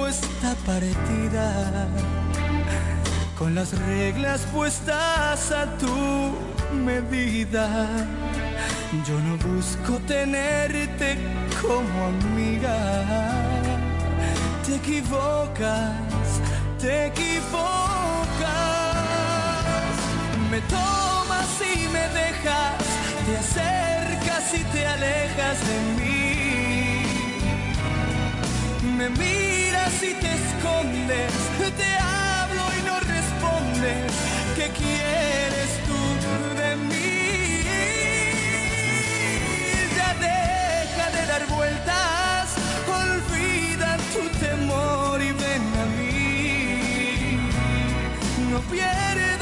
está partida, con las reglas puestas a tu medida. Yo no busco tenerte como amiga. Te equivocas, te equivocas. Me tomas y me dejas, te acercas y te alejas de mí. Me miras y te escondes, te hablo y no respondes. ¿Qué quieres tú de mí? Ya deja de dar vueltas, olvida tu temor y ven a mí. No pierdas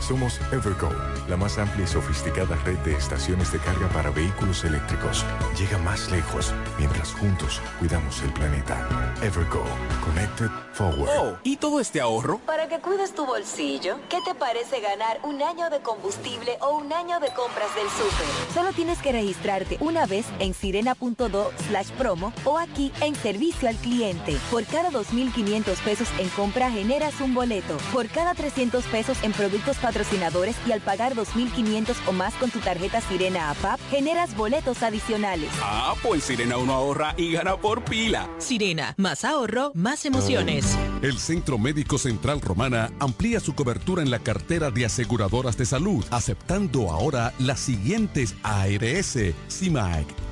Somos Evergo, la más amplia y sofisticada red de estaciones de carga para vehículos eléctricos. Llega más lejos mientras juntos cuidamos el planeta. Evergo, Connected Forward. Oh, ¿y todo este ahorro? Para que cuides tu bolsillo, ¿qué te parece ganar un año de combustible o un año de compras del súper? Solo tienes que registrarte una vez en sirena.do slash promo o aquí en servicio al cliente. Por cada 2.500 pesos en compra generas un boleto. Por cada 300 pesos en productos patrocinadores y al pagar 2.500 o más con tu tarjeta Sirena APAP, generas boletos adicionales. Ah, pues Sirena uno ahorra y gana por pila. Sirena, más ahorro, más emociones. El Centro Médico Central Romana amplía su cobertura en la cartera de aseguradoras de salud, aceptando ahora las siguientes ARS, CIMAC,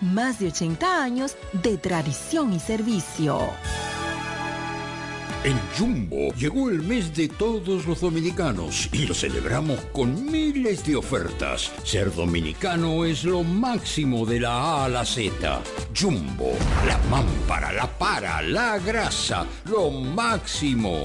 más de 80 años de tradición y servicio. En Jumbo llegó el mes de todos los dominicanos y lo celebramos con miles de ofertas. Ser dominicano es lo máximo de la A a la Z. Jumbo, la mámpara, la para, la grasa, lo máximo.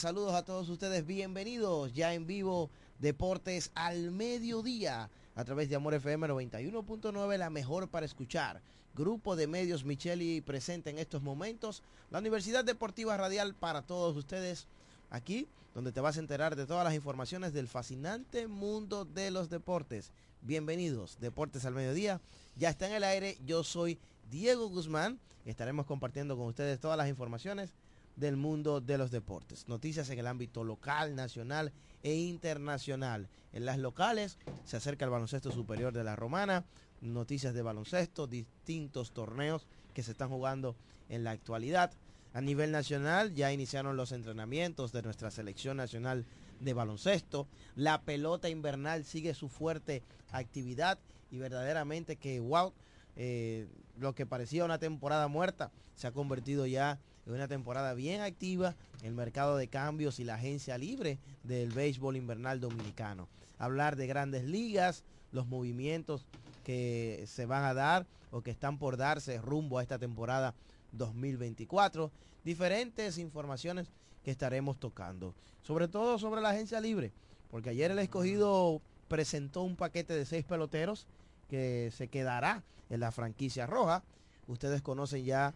Saludos a todos ustedes, bienvenidos ya en vivo Deportes al mediodía a través de Amor FM 91.9, la mejor para escuchar. Grupo de medios Micheli presente en estos momentos, la Universidad Deportiva Radial para todos ustedes aquí, donde te vas a enterar de todas las informaciones del fascinante mundo de los deportes. Bienvenidos, Deportes al mediodía. Ya está en el aire, yo soy Diego Guzmán estaremos compartiendo con ustedes todas las informaciones del mundo de los deportes. Noticias en el ámbito local, nacional e internacional. En las locales se acerca el baloncesto superior de la Romana, noticias de baloncesto, distintos torneos que se están jugando en la actualidad. A nivel nacional ya iniciaron los entrenamientos de nuestra selección nacional de baloncesto. La pelota invernal sigue su fuerte actividad y verdaderamente que, wow, eh, lo que parecía una temporada muerta se ha convertido ya en una temporada bien activa en el mercado de cambios y la agencia libre del béisbol invernal dominicano. Hablar de grandes ligas, los movimientos que se van a dar o que están por darse rumbo a esta temporada 2024. Diferentes informaciones que estaremos tocando. Sobre todo sobre la agencia libre. Porque ayer el escogido presentó un paquete de seis peloteros que se quedará en la franquicia roja. Ustedes conocen ya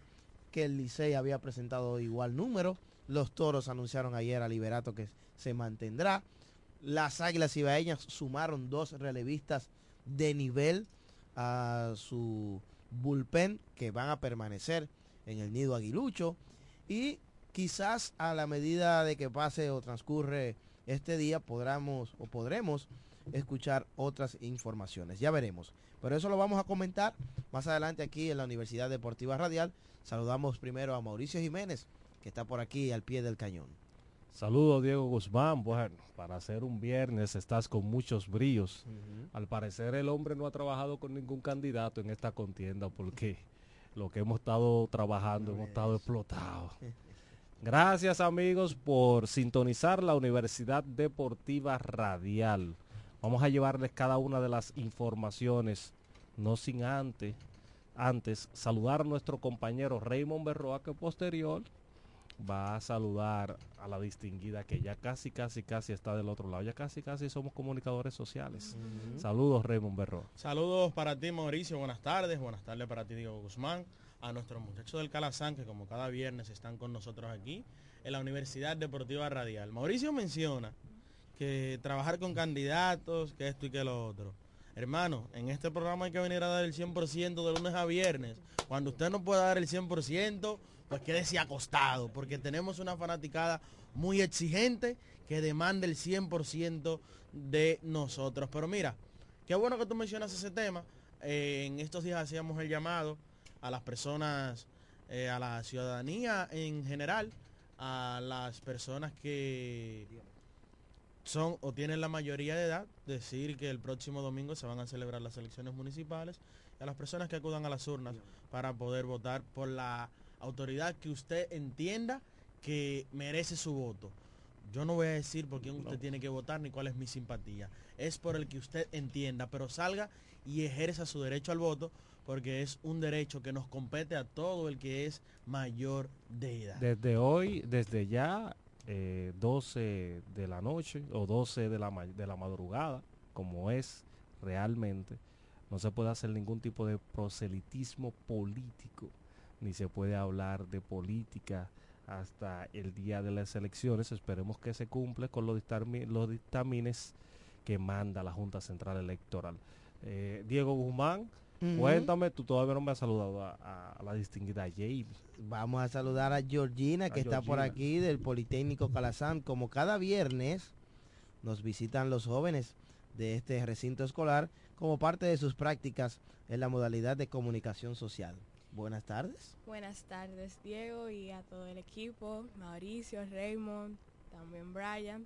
que el Licey había presentado igual número. Los toros anunciaron ayer a Liberato que se mantendrá. Las águilas ibaeñas sumaron dos relevistas de nivel a su bullpen que van a permanecer en el nido aguilucho. Y quizás a la medida de que pase o transcurre este día podremos o podremos escuchar otras informaciones. Ya veremos. Pero eso lo vamos a comentar más adelante aquí en la Universidad Deportiva Radial. Saludamos primero a Mauricio Jiménez, que está por aquí al pie del cañón. Saludos Diego Guzmán. Bueno, para hacer un viernes estás con muchos brillos. Uh -huh. Al parecer el hombre no ha trabajado con ningún candidato en esta contienda porque lo que hemos estado trabajando no hemos es. estado explotados. Gracias amigos por sintonizar la Universidad Deportiva Radial. Vamos a llevarles cada una de las informaciones, no sin antes, antes saludar a nuestro compañero Raymond Berroa, que posterior va a saludar a la distinguida que ya casi, casi, casi está del otro lado. Ya casi, casi somos comunicadores sociales. Uh -huh. Saludos, Raymond Berroa. Saludos para ti, Mauricio. Buenas tardes. Buenas tardes para ti, Diego Guzmán. A nuestros muchachos del Calazán, que como cada viernes están con nosotros aquí en la Universidad Deportiva Radial. Mauricio menciona que trabajar con candidatos, que esto y que lo otro. Hermano, en este programa hay que venir a dar el 100% de lunes a viernes. Cuando usted no pueda dar el 100%, pues quédese acostado, porque tenemos una fanaticada muy exigente que demanda el 100% de nosotros. Pero mira, qué bueno que tú mencionas ese tema. Eh, en estos días hacíamos el llamado a las personas, eh, a la ciudadanía en general, a las personas que son o tienen la mayoría de edad, decir que el próximo domingo se van a celebrar las elecciones municipales, y a las personas que acudan a las urnas para poder votar por la autoridad que usted entienda que merece su voto. Yo no voy a decir por quién usted tiene que votar ni cuál es mi simpatía. Es por el que usted entienda, pero salga y ejerza su derecho al voto porque es un derecho que nos compete a todo el que es mayor de edad. Desde hoy, desde ya, eh, 12 de la noche o 12 de la, de la madrugada, como es realmente, no se puede hacer ningún tipo de proselitismo político, ni se puede hablar de política hasta el día de las elecciones. Esperemos que se cumple con los dictámenes que manda la Junta Central Electoral. Eh, Diego Guzmán, Cuéntame, tú todavía no me has saludado a, a la distinguida Jamie. Vamos a saludar a Georgina, que A está por aquí del Politécnico Calazán. Como cada viernes nos visitan los jóvenes de este recinto escolar como parte de sus prácticas en la modalidad de comunicación social. Buenas tardes. Buenas tardes, Diego, y a todo el equipo, Mauricio, Raymond, también Brian.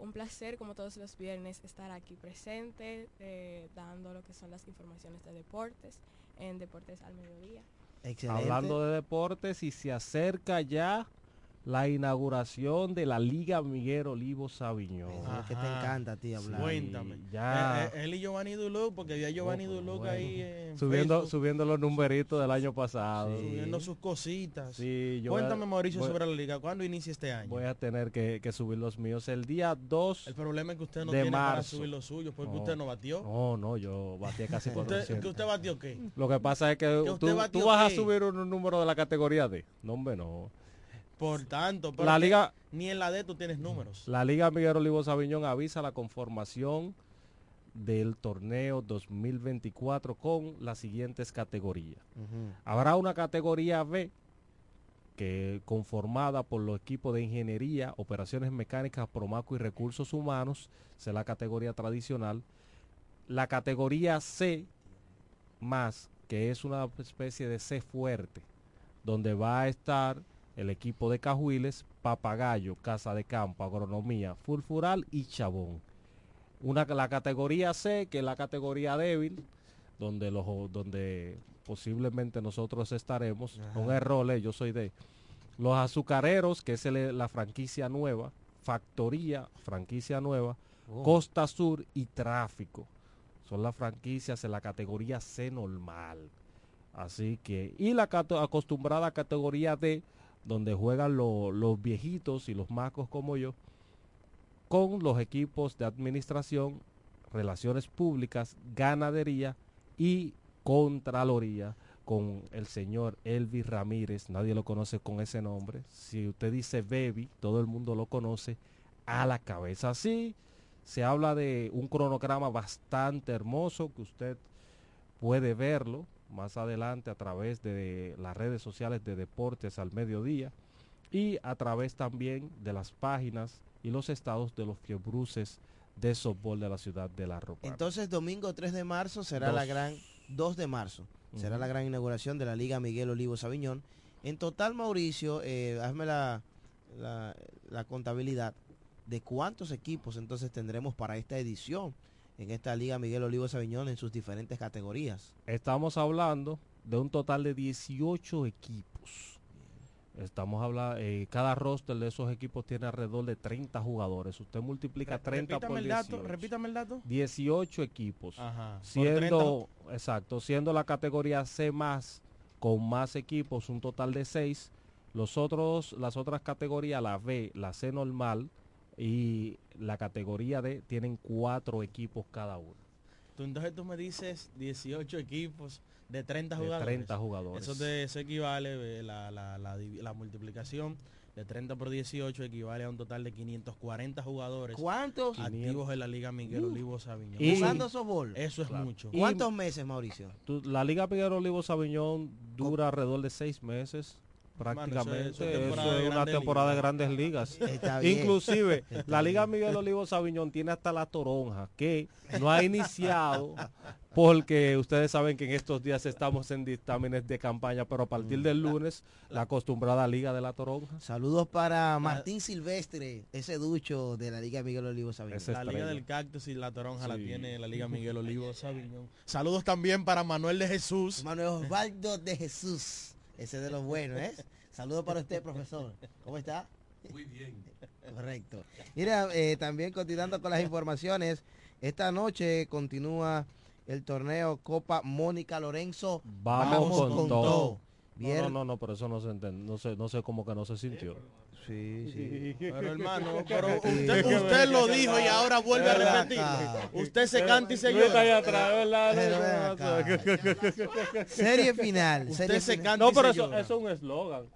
Un placer, como todos los viernes, estar aquí presente, eh, dando lo que son las informaciones de deportes en Deportes al Mediodía. Excelente. Hablando de deportes y se acerca ya la inauguración de la Liga Miguel Olivo Sabiñón. Es que te encanta a ti hablar. Cuéntame. Ya. Eh, eh, él y Giovanni Duluc, porque vi a Giovanni Oh, Duluc bueno. ahí en subiendo, Facebook, subiendo los numeritos del año pasado. subiendo sus cositas. Sí, yo a- Cuéntame, Mauricio, voy- sobre la liga. ¿Cuándo inicia este año? Voy a tener que, que subir los míos el día 2 El problema es que usted no tiene para marzo. subir los suyos, porque No. usted no batió. No, no, yo batí casi ¿Usted, 400. ¿Que usted batió qué? Lo que pasa es que, ¿Que tú, usted vas a subir un, un número de la categoría D. No, hombre, no. Por tanto, pero La liga- ni en la D tú tienes números. La Liga Miguel Olivo Sabiñón avisa la conformación del torneo 2024 con las siguientes categorías. Habrá una categoría B que conformada por los equipos de ingeniería, operaciones mecánicas, promaco y recursos humanos, será la categoría tradicional. La categoría C más, que es una especie de C fuerte, donde va a estar el equipo de Cajuiles, Papagayo, Casa de Campo, Agronomía, Fulfural y Chabón. Una, la categoría C, que es la categoría débil, donde, los, donde posiblemente nosotros estaremos. Ajá. Un error, eh, yo soy de los azucareros, que es el- la franquicia nueva, Factoría, franquicia nueva, Oh. Costa Sur y Tráfico. Son las franquicias en la categoría C normal. Así que, y la acostumbrada categoría D, donde juegan lo- los viejitos y los macos como yo, con los equipos de administración, relaciones públicas, ganadería y contraloría con el señor Elvis Ramírez, nadie lo conoce con ese nombre. Si usted dice Baby, todo el mundo lo conoce a la cabeza. Así se habla de un cronograma bastante hermoso que usted puede verlo más adelante a través de las redes sociales de Deportes al Mediodía y a través también de las páginas y los estados de los fiebruces de softball de la ciudad de La Ropa. Entonces, domingo 3 de marzo será Dos. la gran 2 de marzo. Será la gran inauguración de la Liga Miguel Olivo Sabiñón. En total, Mauricio, eh, hazme la, la, la contabilidad de cuántos equipos entonces tendremos para esta edición en esta Liga Miguel Olivo Sabiñón en sus diferentes categorías. Estamos hablando de un total de 18 equipos. Estamos hablando, eh, cada roster de esos equipos tiene alrededor de 30 jugadores. Usted multiplica 30 repítame por el dato, 18. repítame el dato. 18 equipos. Ajá. Siendo, exacto, siendo la categoría C más con más equipos, un total de 6. Los otros, las otras categorías, la B, la C normal y la categoría D tienen cuatro equipos cada uno. Tú, entonces tú me dices 18 equipos de 30 De jugadores. 30 jugadores. Eso, te, eso equivale, eh, la, la, la la multiplicación de 30 por 18 equivale a un total de 540 jugadores. ¿Cuántos? Activos en la Liga Miguel Uh. Olivo Sabiñón. Y- Jugando softball. Eso es Claro. mucho. ¿Cuántos meses, Mauricio? Tú- la Liga Miguel Olivo Sabiñón dura alrededor de seis meses prácticamente. es- eso eso es temporada una temporada de grandes ligas. Inclusive, Está la Liga. Miguel Olivo Sabiñón tiene hasta la toronja, que no ha iniciado, porque ustedes saben que en estos días estamos en dictámenes de campaña, pero a partir del lunes, la acostumbrada Liga de la Toronja. Saludos para Martín Silvestre, ese ducho de la Liga Miguel Olivo Sabiñón. La Liga del Cactus y la Toronja la tiene la Liga Miguel Olivo Sabiñón. Saludos también para Manuel de Jesús. Manuel Osvaldo de Jesús, ese de los buenos, ¿eh? Saludos para usted, profesor. ¿Cómo está? Muy bien. Correcto. Mira, eh, también continuando con las informaciones, esta noche continúa el torneo Copa Mónica Lorenzo. Vamos, con, todo. Bien. No, no, no, pero eso no se entiende. No sé, no sé cómo que no se sintió. Sí, sí. Pero hermano, pero usted, usted lo dijo y ahora vuelve a repetir. Usted se canta y se Luis está ahí llora. atrás, ¿verdad? Pero ven Serie final. Usted serie se canta No, y pero eso, es un eslogan.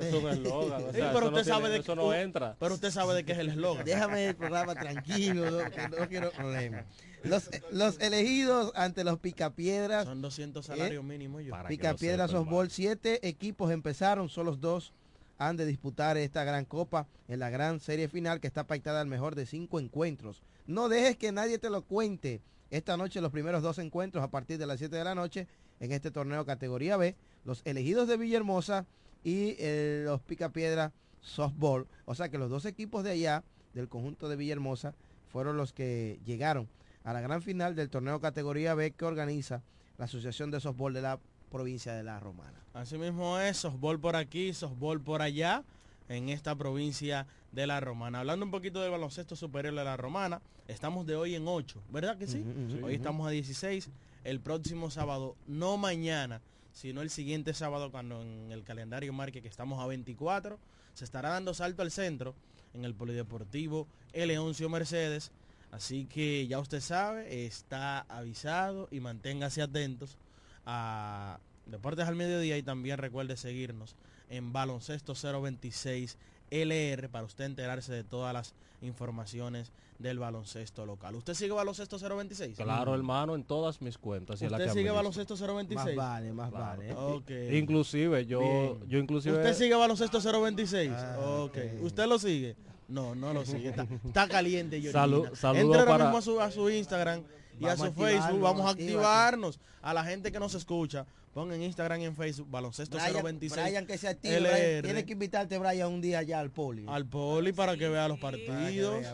Eso es un eslogan. pero usted sabe de eso no entra. Pero usted sabe de qué es el eslogan. Déjame el programa tranquilo, no, que no quiero problemas. Los, los elegidos ante los Picapiedras. Son 200 salarios mínimos yo. Picapiedras Softball, siete equipos empezaron, solo dos han de disputar esta gran copa en la gran serie final que está pactada al mejor de cinco encuentros. No dejes que nadie te lo cuente. Esta noche los primeros dos encuentros a partir de las 7 de la noche en este torneo categoría B, los elegidos de Villahermosa y eh, los Picapiedra Softball. O sea que los dos equipos de allá, del conjunto de Villahermosa, fueron los que llegaron a la gran final del torneo categoría B que organiza la Asociación de Softball de la provincia de La Romana. Así mismo es, softball por aquí, softball por allá, en esta provincia de La Romana. Hablando un poquito del baloncesto superior de La Romana, estamos de hoy en 8, ¿verdad que sí? Hoy estamos a 16, el próximo sábado, no mañana, sino el siguiente sábado cuando en el calendario marque que estamos a 24, se estará dando salto al centro en el Polideportivo Eleoncio Mercedes. Así que ya usted sabe, está avisado y manténgase atentos a Deportes al Mediodía y también recuerde seguirnos en Baloncesto 026 LR para usted enterarse de todas las informaciones del baloncesto local. ¿Usted sigue Baloncesto 026? Claro, hermano, en todas mis cuentas. y en la ¿Usted que sigue. Baloncesto 026? Más vale, más Claro. vale. Ok. Inclusive, yo, Bien. yo inclusive... ¿Usted sigue Baloncesto 026? Ah, ok. ¿Usted lo sigue? No, no lo sigue. Está, está caliente, Yorina. Salu- saludo Entre ahora para- mismo a su, a su Instagram y Vamos a su Facebook. Vamos a activarnos. A la gente que nos escucha, pongan en Instagram y en Facebook Baloncesto Brian, 026 Brian que se active, Brian, tiene que invitarte Brian un día allá al poli. al poli para que vea los partidos.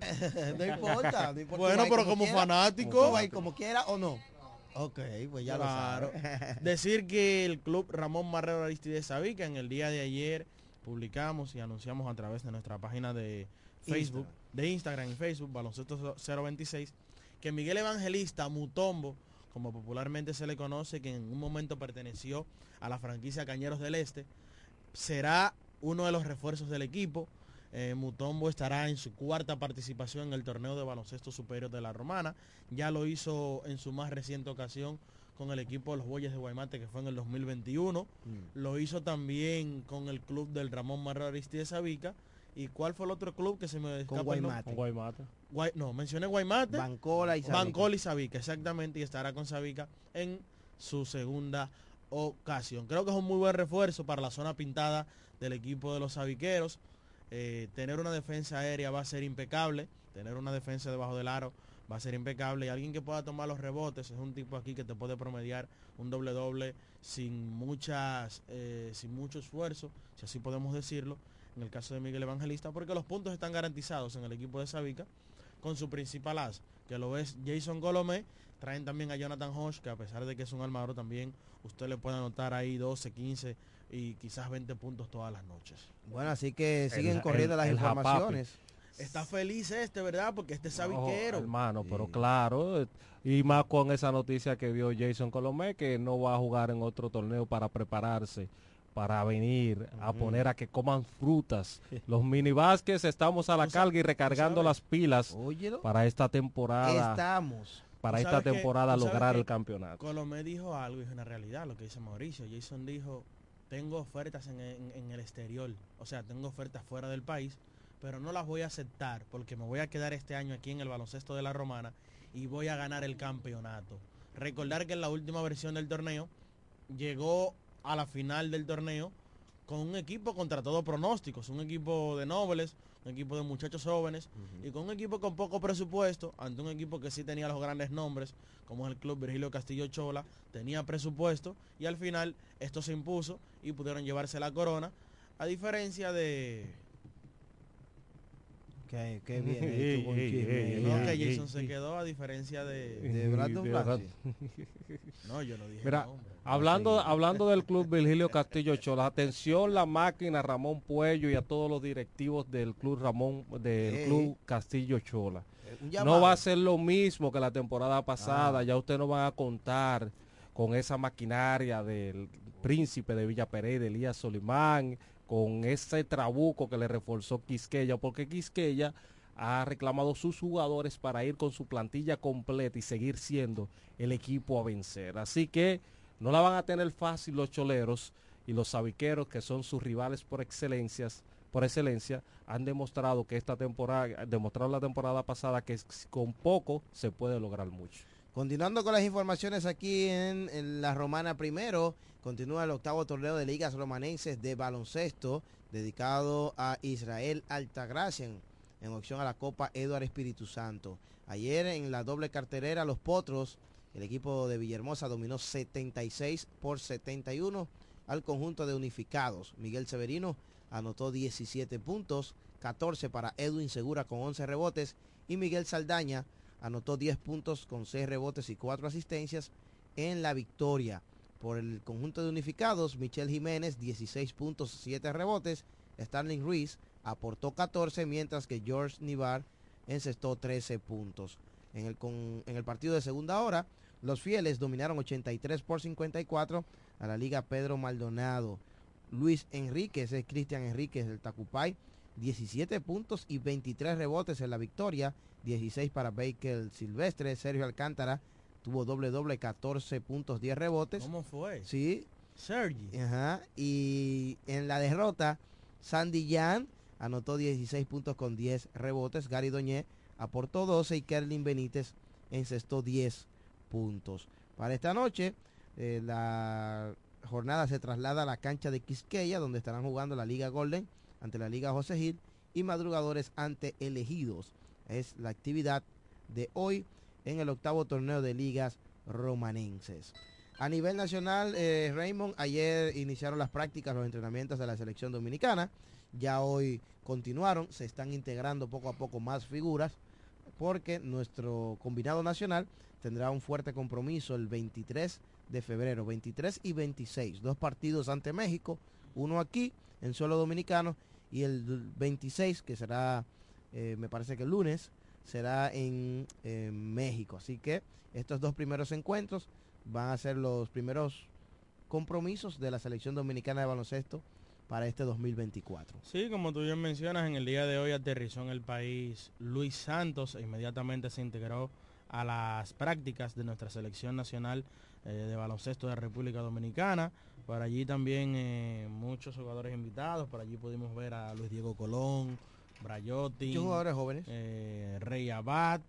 no importa, no importa. Bueno, pero como quiera. fanático. ¿Tú vas a ir como quiera o no? Ok, pues ya Claro. lo sabes. Decir que el club Ramón Marrero Aristides Sabica en el día de ayer publicamos y anunciamos a través de nuestra página de Facebook, de Instagram y Facebook, Baloncesto 026, que Miguel Evangelista Mutombo, como popularmente se le conoce, que en un momento perteneció a la franquicia Cañeros del Este, será uno de los refuerzos del equipo. Eh, Mutombo estará en su cuarta participación en el torneo de baloncesto superior de la Romana. Ya lo hizo en su más reciente ocasión con el equipo de los Boyes de Guaymate, que fue en el 2021. Lo hizo también con el club del Ramón Marrero Aristides Sabica. ¿Y cuál fue el otro club que se me escapa? Guaymate. Con Guaymate. Guay- no, mencioné Guaymate. Bancola y Sabica. Bancola y Sabica, exactamente, y estará con Sabica en su segunda ocasión. Creo que es un muy buen refuerzo para la zona pintada del equipo de los sabiqueros. Eh, tener una defensa aérea va a ser impecable, tener una defensa debajo del aro va a ser impecable y alguien que pueda tomar los rebotes es un tipo aquí que te puede promediar un doble doble sin muchas eh, sin mucho esfuerzo, si así podemos decirlo, en el caso de Miguel Evangelista, porque los puntos están garantizados en el equipo de Sabica con su principal as, que lo es Jason Golomé. Traen también a Jonathan Hodge, que a pesar de que es un armador también, usted le puede anotar ahí 12, 15 y quizás 20 puntos todas las noches. Bueno, así que siguen El- corriendo el- las el japapi. informaciones. Está feliz este, ¿verdad? Porque este es sabiquero. hermano, pero claro, y más con esa noticia que dio Jason Colomé, que no va a jugar en otro torneo para prepararse, para venir a poner a que coman frutas. Los mini Vázquez estamos a la carga y recargando las pilas Óyelo. para esta temporada, Estamos. para esta que- temporada lograr el campeonato. Colomé dijo algo y es una realidad lo que dice Mauricio. Jason dijo, tengo ofertas en, en- en el exterior, o sea, tengo ofertas fuera del país, pero no las voy a aceptar porque me voy a quedar este año aquí en el baloncesto de la Romana y voy a ganar el campeonato. Recordar que en la última versión del torneo llegó a la final del torneo con un equipo contra todo pronósticos, un equipo de nobles, un equipo de muchachos jóvenes y con un equipo con poco presupuesto, ante un equipo que sí tenía los grandes nombres, como es el club Virgilio Castillo Chola, tenía presupuesto y al final esto se impuso y pudieron llevarse la corona, a diferencia de Qué, qué bien Ey, ey, ey, No, que Jason se quedó a diferencia de... De Brandon de. No, yo no dije Mira, nombre. hablando, hablando del club Virgilio Castillo Chola, atención la máquina Ramón Puello y a todos los directivos del club Ramón, del club Castillo Chola. Un No va a ser lo mismo que la temporada pasada, Ah. ya ustedes no van a contar con esa maquinaria del príncipe de Villa Pereira, Elías Solimán, con ese trabuco que le reforzó Quisqueya, porque Quisqueya ha reclamado sus jugadores para ir con su plantilla completa y seguir siendo el equipo a vencer. Así que no la van a tener fácil los choleros y los sabiqueros, que son sus rivales por excelencias, por excelencia, han demostrado que esta temporada, demostraron la temporada pasada que con poco se puede lograr mucho. Continuando con las informaciones aquí en la Romana primero, continúa el octavo torneo de ligas romanenses de baloncesto dedicado a Israel Altagracia en, en opción a la Copa Eduard Espíritu Santo. Ayer en la doble carterera Los Potros, el equipo de Villahermosa dominó 76 por 71 al conjunto de unificados. Miguel Severino anotó 17 puntos, 14 para Edwin Segura con 11 rebotes y Miguel Saldaña anotó 10 puntos con 6 rebotes y 4 asistencias en la victoria. Por el conjunto de unificados, Michel Jiménez 16 puntos, 7 rebotes, Starling Ruiz aportó 14, mientras que George Nivar encestó 13 puntos. En el, con- en el partido de segunda hora, los fieles dominaron 83 por 54 a la Liga Pedro Maldonado. Luis Enríquez, es Cristian Enríquez del Tacupay, 17 puntos y 23 rebotes en la victoria, 16 para Baker Silvestre, Sergio Alcántara tuvo doble doble, 14 puntos, 10 rebotes. ¿Cómo fue? Sí. Sergi. Ajá. Y en la derrota, Sandy Yan anotó 16 puntos con 10 rebotes, Gary Doñé aportó 12 y Kerlin Benítez encestó 10 puntos. Para esta noche, eh, la jornada se traslada a la cancha de Quisqueya, donde estarán jugando la Liga Golden ante la Liga José Gil y Madrugadores ante Elegidos. Es la actividad de hoy en el octavo torneo de ligas romanenses. A nivel nacional, eh, Raymond, ayer iniciaron las prácticas, los entrenamientos de la selección dominicana. Ya hoy continuaron, se están integrando poco a poco más figuras porque nuestro combinado nacional tendrá un fuerte compromiso el 23 de febrero, 23 y 26, dos partidos ante México, uno aquí en suelo dominicano y el 26 que será, eh, me parece que el lunes, será en, México. Así que estos dos primeros encuentros van a ser los primeros compromisos de la selección dominicana de baloncesto para este 2024. Sí, como tú bien mencionas, en el día de hoy aterrizó en el país Luis Santos e inmediatamente se integró a las prácticas de nuestra selección nacional eh, de baloncesto de República Dominicana. Por allí también eh, muchos jugadores invitados, por allí pudimos ver a Luis Diego Colón, Brayotti, jugadores jóvenes. eh, Rey Abad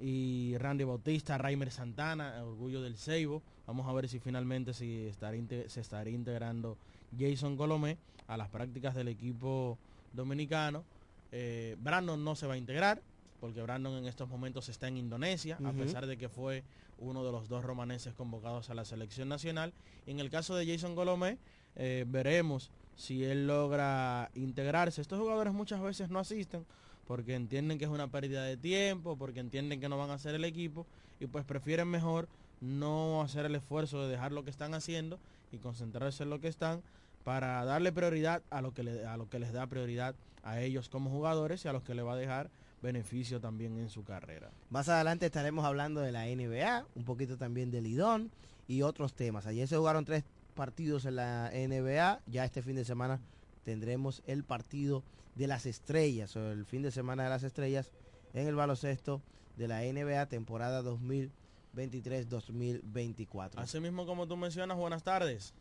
y Randy Bautista, Raimer Santana, Orgullo del Ceibo. Vamos a ver si finalmente si estará se estaría integrando Jason Colomé a las prácticas del equipo dominicano. Eh, Brandon no se va a integrar porque Brandon en estos momentos está en Indonesia, a pesar de que fue uno de los dos romaneses convocados a la selección nacional. En el caso de Jason Colomé, eh, veremos si él logra integrarse. Estos jugadores muchas veces no asisten porque entienden que es una pérdida de tiempo, porque entienden que no van a hacer el equipo y pues prefieren mejor no hacer el esfuerzo de dejar lo que están haciendo y concentrarse en lo que están para darle prioridad a lo que le- a lo que les da prioridad a ellos como jugadores y a los que le va a dejar beneficio también en su carrera. Más adelante estaremos hablando de la NBA, un poquito también del Lidón y otros temas. Ayer se jugaron tres partidos en la NBA, ya este fin de semana tendremos el partido de las estrellas, o el fin de semana de las estrellas en el baloncesto de la NBA temporada 2023-2024. Así mismo como tú mencionas, buenas tardes.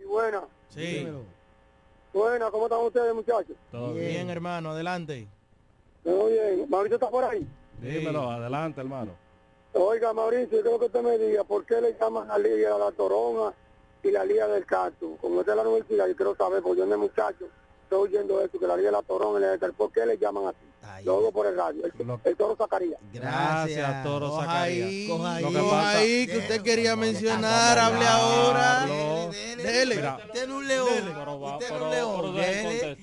Y bueno, Sí, bueno, ¿cómo están ustedes, muchachos? Todo bien, bien. hermano, adelante. Todo bien. Mauricio está por ahí. Dímelo, adelante, hermano. Oiga, Mauricio, yo creo que usted me diga por qué le llaman la Liga la Toronja y la Liga del Cactus. Como es de la universidad, yo quiero saber, porque yo no es muchacho, estoy oyendo eso, que la Liga de la Torón, el, el, ¿por qué le llaman así? Lo oigo por el radio, el, el Toro Zacarías. Gracias, Toro Coja Zacarías. ahí, Lo que coja pasa- ahí, que usted quería mencionar, hable ahora. Dele, es un león. Pero- un león. Dele.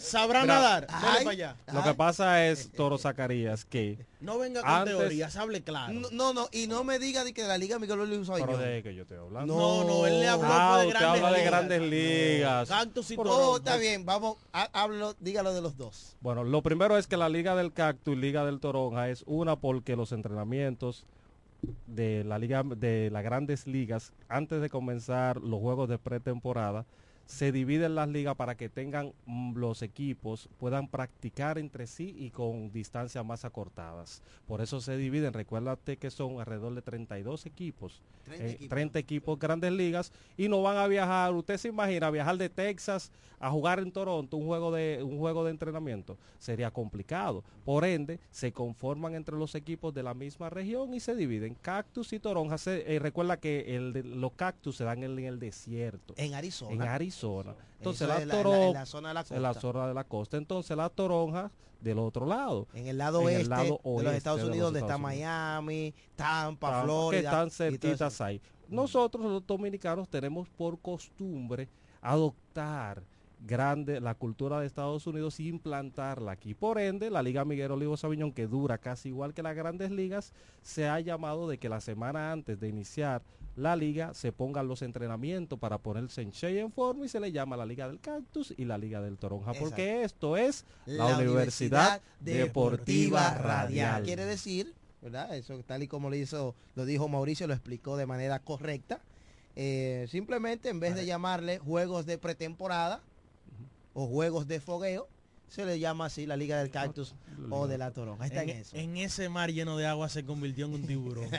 Sabrá Mira, nadar. Dele Ay. para allá. Lo que pasa es, Toro Zacarías, que No venga con Antes- teorías, hable claro. No, no, y no me diga de que de la Liga Miguel Luis pero de que yo estoy hablando. No, no, él le habló Ah, de grandes habla de ligas. grandes ligas. Cactus y Toronto. Oh, está bien, vamos, háblalo, dígalo de los dos. Bueno, lo primero es que la Liga del Cactus y Liga del Toronja es una porque los entrenamientos de la liga de las grandes ligas antes de comenzar los juegos de pretemporada se dividen las ligas para que tengan mm, los equipos puedan practicar entre sí y con distancias más acortadas. Por eso se dividen. Recuérdate que son alrededor de 32 equipos, 30 eh, equipos. 30 equipos grandes ligas y no van a viajar. Usted se imagina viajar de Texas a jugar en Toronto un juego de un juego de entrenamiento sería complicado. Por ende, se conforman entre los equipos de la misma región y se dividen. Cactus y Toronja. Se, eh, recuerda que el de- los cactus se dan en, en el desierto. En Arizona. En Arizona. Entonces Eso la, es la- en zona de la en la costa. zona de la costa. Entonces la toronja del otro lado. En el lado En el oeste lado de los oeste Estados de los Unidos, donde está Estados. Miami, Tampa, Tampa, Florida. que están cerquitas ahí. Nosotros los dominicanos tenemos por costumbre adoptar grande la cultura de Estados Unidos y implantarla aquí. Por ende, la Liga Miguel Olivo Sabiñón, que dura casi igual que las grandes ligas, se ha llamado de que la semana antes de iniciar la liga se pongan los entrenamientos para ponerse en shape en forma y se le llama la Liga del Cactus y la Liga del Toronja, porque esto es la, Universidad, Deportiva Radial. Quiere decir, ¿verdad? Eso tal y como lo hizo, lo dijo Mauricio, lo explicó de manera correcta. Eh, simplemente en vez de llamarle juegos de pretemporada o juegos de fogueo, se le llama así la Liga del Cactus o de la Toronja. Está en, en, eso. en ese mar lleno de agua se convirtió en un tiburón.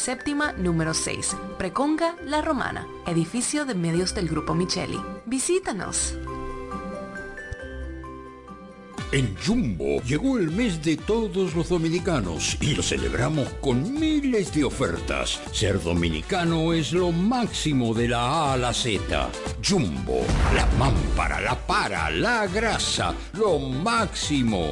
séptima número 6, Preconga La Romana, edificio de medios del Grupo Micheli. Visítanos. En Jumbo llegó el mes de todos los dominicanos y lo celebramos con miles de ofertas. Ser dominicano es lo máximo de la A a la Z. Jumbo, la mámpara, la para, la grasa, lo máximo.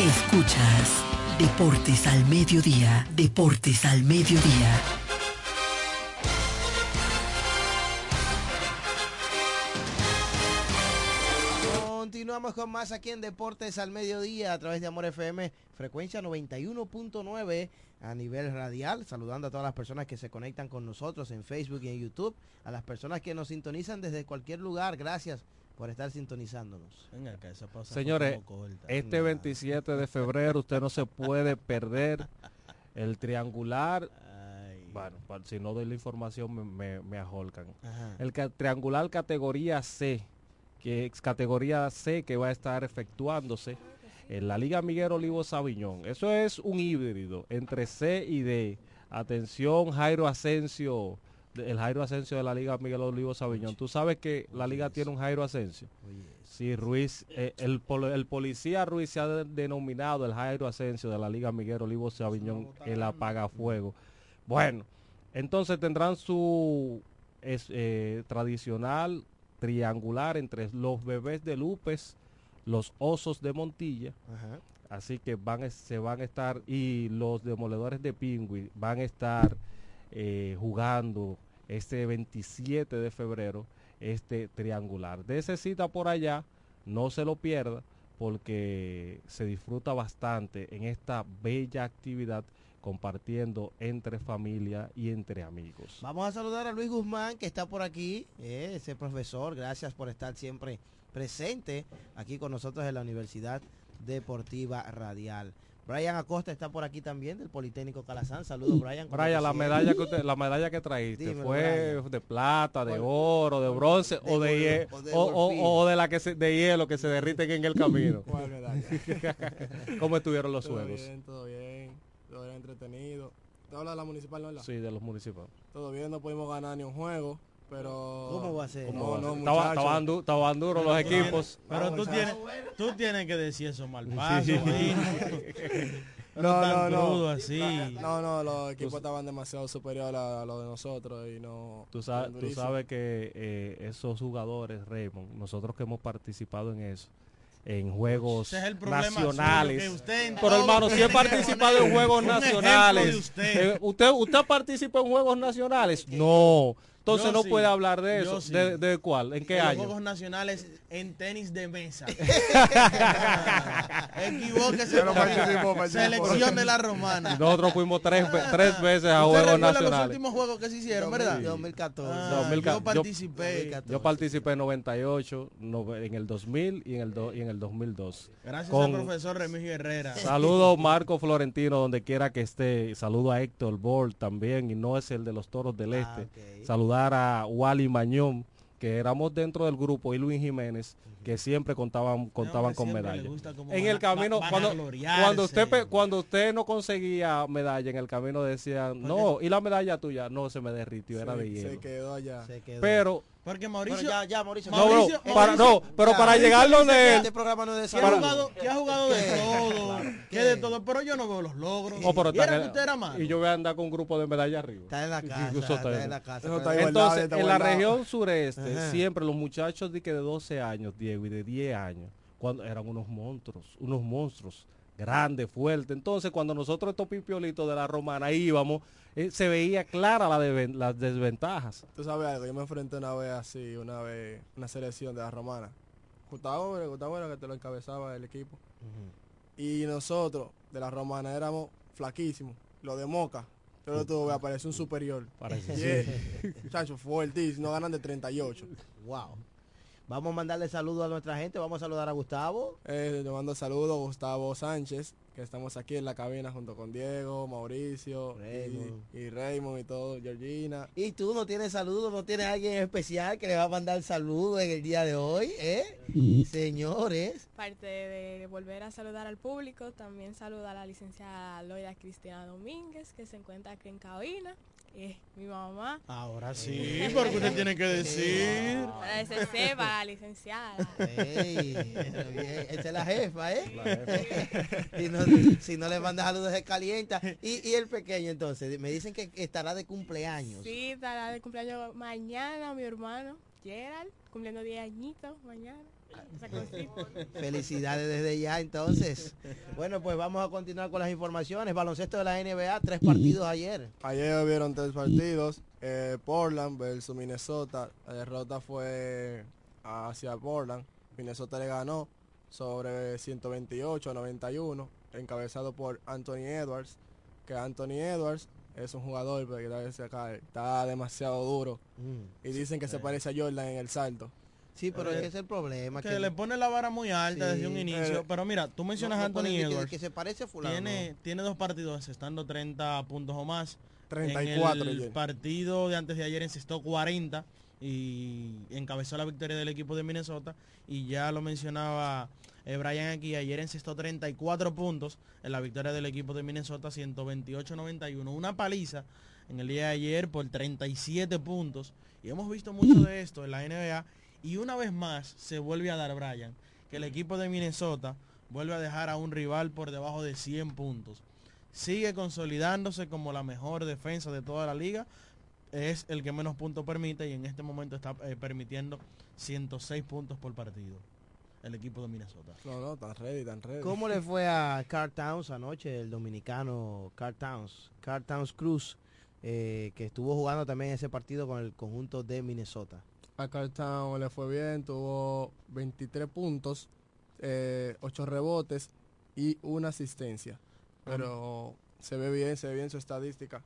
Escuchas Deportes al Mediodía, Deportes al Mediodía. Continuamos con más aquí en Deportes al Mediodía a través de Amor FM, frecuencia 91.9 a nivel radial. Saludando a todas las personas que se conectan con nosotros en Facebook y en YouTube, a las personas que nos sintonizan desde cualquier lugar. Gracias por estar sintonizándonos. Venga, que esa pausa Señores, este 27 de febrero usted no se puede perder el triangular. Bueno, pa- si no doy la información me, me, me ajolcan. Ajá. El ca- triangular categoría C, que es categoría C que va a estar efectuándose en la Liga Miguel Olivo Sabiñón. Eso es un híbrido entre C y D. Atención, Jairo Asensio, el Jairo Asensio de la Liga Miguel Olivo Sabiñón. Tú sabes que la liga tiene un Jairo Asensio. Sí, Ruiz, eh, el, el policía Ruiz se ha de- denominado el Jairo Asensio de la Liga Miguel Olivo Sabiñón, el apagafuego. Bueno, entonces tendrán su es, eh, tradicional triangular entre los bebés de Lupes, los osos de Montilla, Ajá. así que van a- se van a estar y los demoledores de Pingüi van a estar eh, jugando este 27 de febrero este triangular. De esa cita por allá, no se lo pierda porque se disfruta bastante en esta bella actividad compartiendo entre familia y entre amigos. Vamos a saludar a Luis Guzmán, que está por aquí, eh, ese profesor. Gracias por estar siempre presente aquí con nosotros en la Universidad Deportiva Radial. Brian Acosta está por aquí también, del Politécnico Calazán. Saludos, Brian. como Brian, la medalla que usted- la medalla que traíste Dímelo, fue Brian. de plata, de oro, de bronce de o de, oro, hie- o o, o- de la que se, de hielo que se derriten en el camino. ¿Cuál medalla? ¿Cómo estuvieron los todo juegos? bien, todo bien, todo bien entretenido. ¿Te habla de la municipal, no? verdad? Sí, de los municipales. Todo bien, no pudimos ganar ni un juego, pero... ¿Cómo va a ser? No, Estaba- estaban, du- estaban duros los equipos. Pero tú tienes, tú tienes que decir eso mal paso, no, No, tan no, no. crudo así. No, no, los equipos estaban demasiado superiores a, a los de nosotros y no... Tú, sa- eran tú sabes que eh, esos jugadores, Raymond, nosotros que hemos participado en eso, en juegos es nacionales. Pero hermano, si he participado en juegos nacionales. usted. Eh, ¿usted, ¿Usted participa en juegos nacionales? No. Entonces Yo no sí, puede hablar de eso. sí. ¿De, de cuál? ¿En qué En los año? Juegos Nacionales en tenis de mesa. Equivóquese. Participó, participó. Selección de la romana. Nosotros fuimos tres, tres veces a ¿Usted Juegos recuerda los Nacionales. últimos juegos que se hicieron, verdad? 2014. Ah, 2014. yo participé. Yo participé en 98, no- en el 2000 y en el, do- y en el 2002. Gracias Con- al profesor Remigio Herrera. Saludo Marco Florentino donde quiera que esté. Saludo a Héctor Ball también y no es el de los Toros del Ah, Este. Saludar a Wally Mañón que éramos dentro del grupo y Luis Jiménez que siempre contaban contaban con medallas. En el camino cuando cuando usted cuando usted no conseguía medalla en el camino decían, "No, y la medalla tuya no se me derritió, era de hielo." se quedó allá. Se quedó. Pero Porque Mauricio, Pero ya, ya, Mauricio. No, Mauricio- para, no, Mauricio- pero ya, para llegar donde Este programa no es de ha jugado, que ha jugado de todo, Claro. que de todo, pero yo no veo los logros. Oh, pero y está era en que el- usted era malo. y yo voy a andar con un grupo de medalla arriba. Está en la casa. Está está- en la casa. Está. Entonces, está en la región sureste, Ajá. siempre los muchachos de que de 12 años, Diego, y de 10 años, cuando eran unos monstruos, unos monstruos grandes, fuertes. Entonces, cuando nosotros estos pipiolitos de la romana íbamos, eh, se veía clara la desven- las desventajas. Tú sabes algo, yo me enfrenté una vez así, una vez, una selección de la romana. Gustavo, Gustavo era que te lo encabezaba el equipo. Y nosotros, de la romana, éramos flaquísimos. Lo de Moca, yo lo tuve, apareció un superior. Parece, Yeah. Muchacho, fuertísimo, no ganan de 38. Wow. Vamos a mandarle saludos a nuestra gente. Vamos a saludar a Gustavo. Eh, le mando saludos a Gustavo Sánchez que estamos aquí en la cabina junto con Diego, Mauricio Raymond. Y, y Raymond y todo, Georgina. ¿Y tú no tienes saludos? ¿No tienes alguien especial que le va a mandar saludos en el día de hoy? ¿Eh? Señores. Parte de volver a saludar al público, también saluda a la licenciada Loida Cristina Domínguez, que se encuentra aquí en cabina. Mi mamá. Ahora sí, porque usted tiene que decir. Para que se sepa, la licenciada. Ey, pero bien. Esa es la jefa, ¿eh? La jefa. si, no, si no le manda saludos se calienta. Y, y el pequeño entonces, me dicen que estará de cumpleaños. Sí, estará de cumpleaños mañana mi hermano Gerald, cumpliendo 10 añitos mañana. Felicidades desde ya entonces. Bueno, pues vamos a continuar con las informaciones. Baloncesto de la NBA, tres partidos ayer. Ayer hubieron tres partidos. eh, Portland versus Minnesota. La derrota fue hacia Portland. Minnesota le ganó sobre 128 a 91, encabezado por Anthony Edwards. Que Anthony Edwards es un jugador pero que está demasiado duro. Mm. Y dicen que se parece a Jordan en el salto. Sí, pero ese es el problema. Que, le pone la vara muy alta Sí, desde un inicio. eh, pero mira, tú mencionas no- a Anthony que- Edwards. que se parece a fulano. Tiene, tiene dos partidos estando 30 puntos o más. 34 En el ayer. partido de antes de ayer encestó 40 y encabezó la victoria del equipo de Minnesota. Y ya lo mencionaba eh, Brian aquí, ayer encestó 34 puntos en la victoria del equipo de Minnesota, 128-91. Una paliza en el día de ayer por 37 puntos. Y hemos visto mucho de esto en la NBA. Y una vez más se vuelve a dar, Brian, que el equipo de Minnesota vuelve a dejar a un rival por debajo de 100 puntos. Sigue consolidándose como la mejor defensa de toda la liga. Es el que menos puntos permite y en este momento está eh, permitiendo 106 puntos por partido. El equipo de Minnesota. No, no, tan ready, tan ready. ¿Cómo le fue a Carl Towns anoche, el dominicano Carl Towns? Carl Towns Cruz, eh, que estuvo jugando también ese partido con el conjunto de Minnesota. A Carltown le fue bien, tuvo 23 puntos, eh, 8 rebotes y una asistencia. Pero se ve bien, se ve bien su estadística.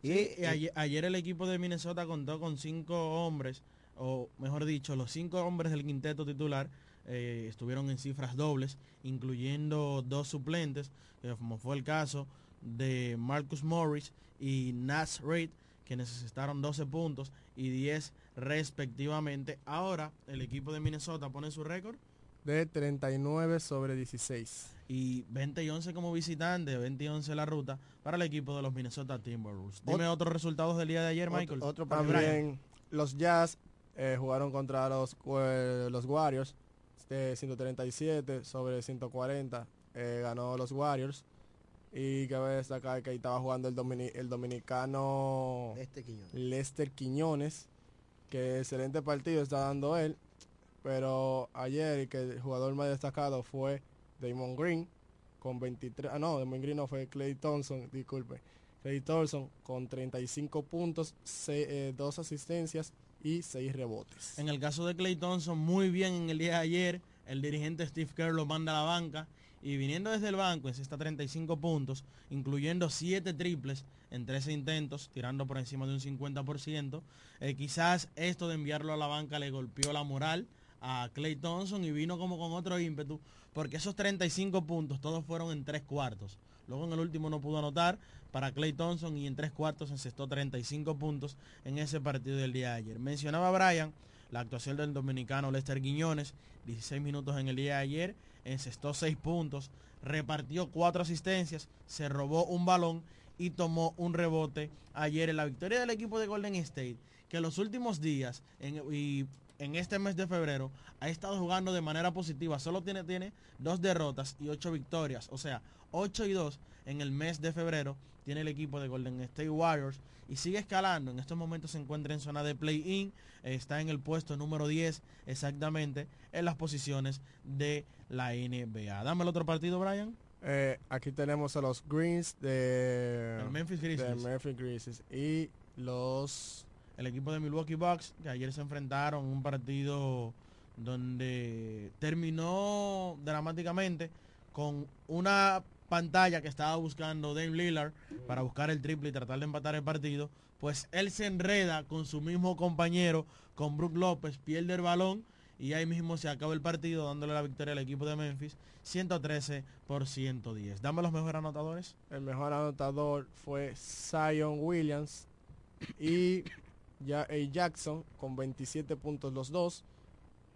Sí, y ayer, ayer el equipo de Minnesota contó con cinco hombres, o mejor dicho, los cinco hombres del quinteto titular eh, estuvieron en cifras dobles, incluyendo dos suplentes, eh, como fue el caso de Marcus Morris y Nas Reed, que necesitaron 12 puntos y 10 respectivamente. Ahora el equipo de Minnesota pone su récord De 39 sobre 16. y 20 y 11 como visitante, 20 y 11 la ruta para el equipo de los Minnesota Timberwolves. Dime otros resultados del día de ayer, Michael. También los Jazz eh, jugaron contra los, eh, los Warriors de 137 sobre 140. eh, ganó los Warriors. Y cabe destacar que ahí estaba jugando el, domini- el dominicano Lester Quiñones. Lester Quiñones, que excelente partido está dando él. Pero ayer que el jugador más destacado fue Damon Green con 23, ah no, Damon Green no fue Clay Thompson, disculpe. Clay Thompson con 35 puntos, 2 asistencias y 6 rebotes. En el caso de Clay Thompson, muy bien en el día de ayer. El dirigente Steve Kerr lo manda a la banca. Y viniendo desde el banco, está 35 puntos, incluyendo 7 triples en 13 intentos, tirando por encima de un 50%. Eh, quizás esto de enviarlo a la banca le golpeó la moral a Clay Thompson y vino como con otro ímpetu, porque esos 35 puntos todos fueron en 3 cuartos. Luego en el último no pudo anotar para Clay Thompson y en 3 cuartos encestó 35 puntos en ese partido del día de ayer. Mencionaba Brian la actuación del dominicano Lester Guiñones, 16 minutos en el día de ayer, encestó 6 puntos, repartió 4 asistencias, se robó un balón y tomó un rebote ayer en la victoria del equipo de Golden State, que los últimos días en- y en este mes de febrero ha estado jugando de manera positiva, solo tiene, tiene dos derrotas y ocho victorias, o sea, 8 y 2 en el mes de febrero tiene el equipo de Golden State Warriors y sigue escalando. En estos momentos se encuentra en zona de play-in, está en el puesto número 10 exactamente en las posiciones de la NBA. Dame el otro partido, Brian. Eh, aquí tenemos a los Greens de El Memphis de Grizzlies. Memphis Grizzlies y los el equipo de Milwaukee Bucks, que ayer se enfrentaron en un partido donde terminó dramáticamente con una pantalla que estaba buscando Dave Lillard para buscar el triple y tratar de empatar el partido, pues él se enreda con su mismo compañero, con Brook López, pierde el balón y ahí mismo se acaba el partido dándole la victoria al equipo de Memphis 113 por 110. Dame los mejores anotadores. El mejor anotador fue Zion Williams y Jackson con 27 puntos los dos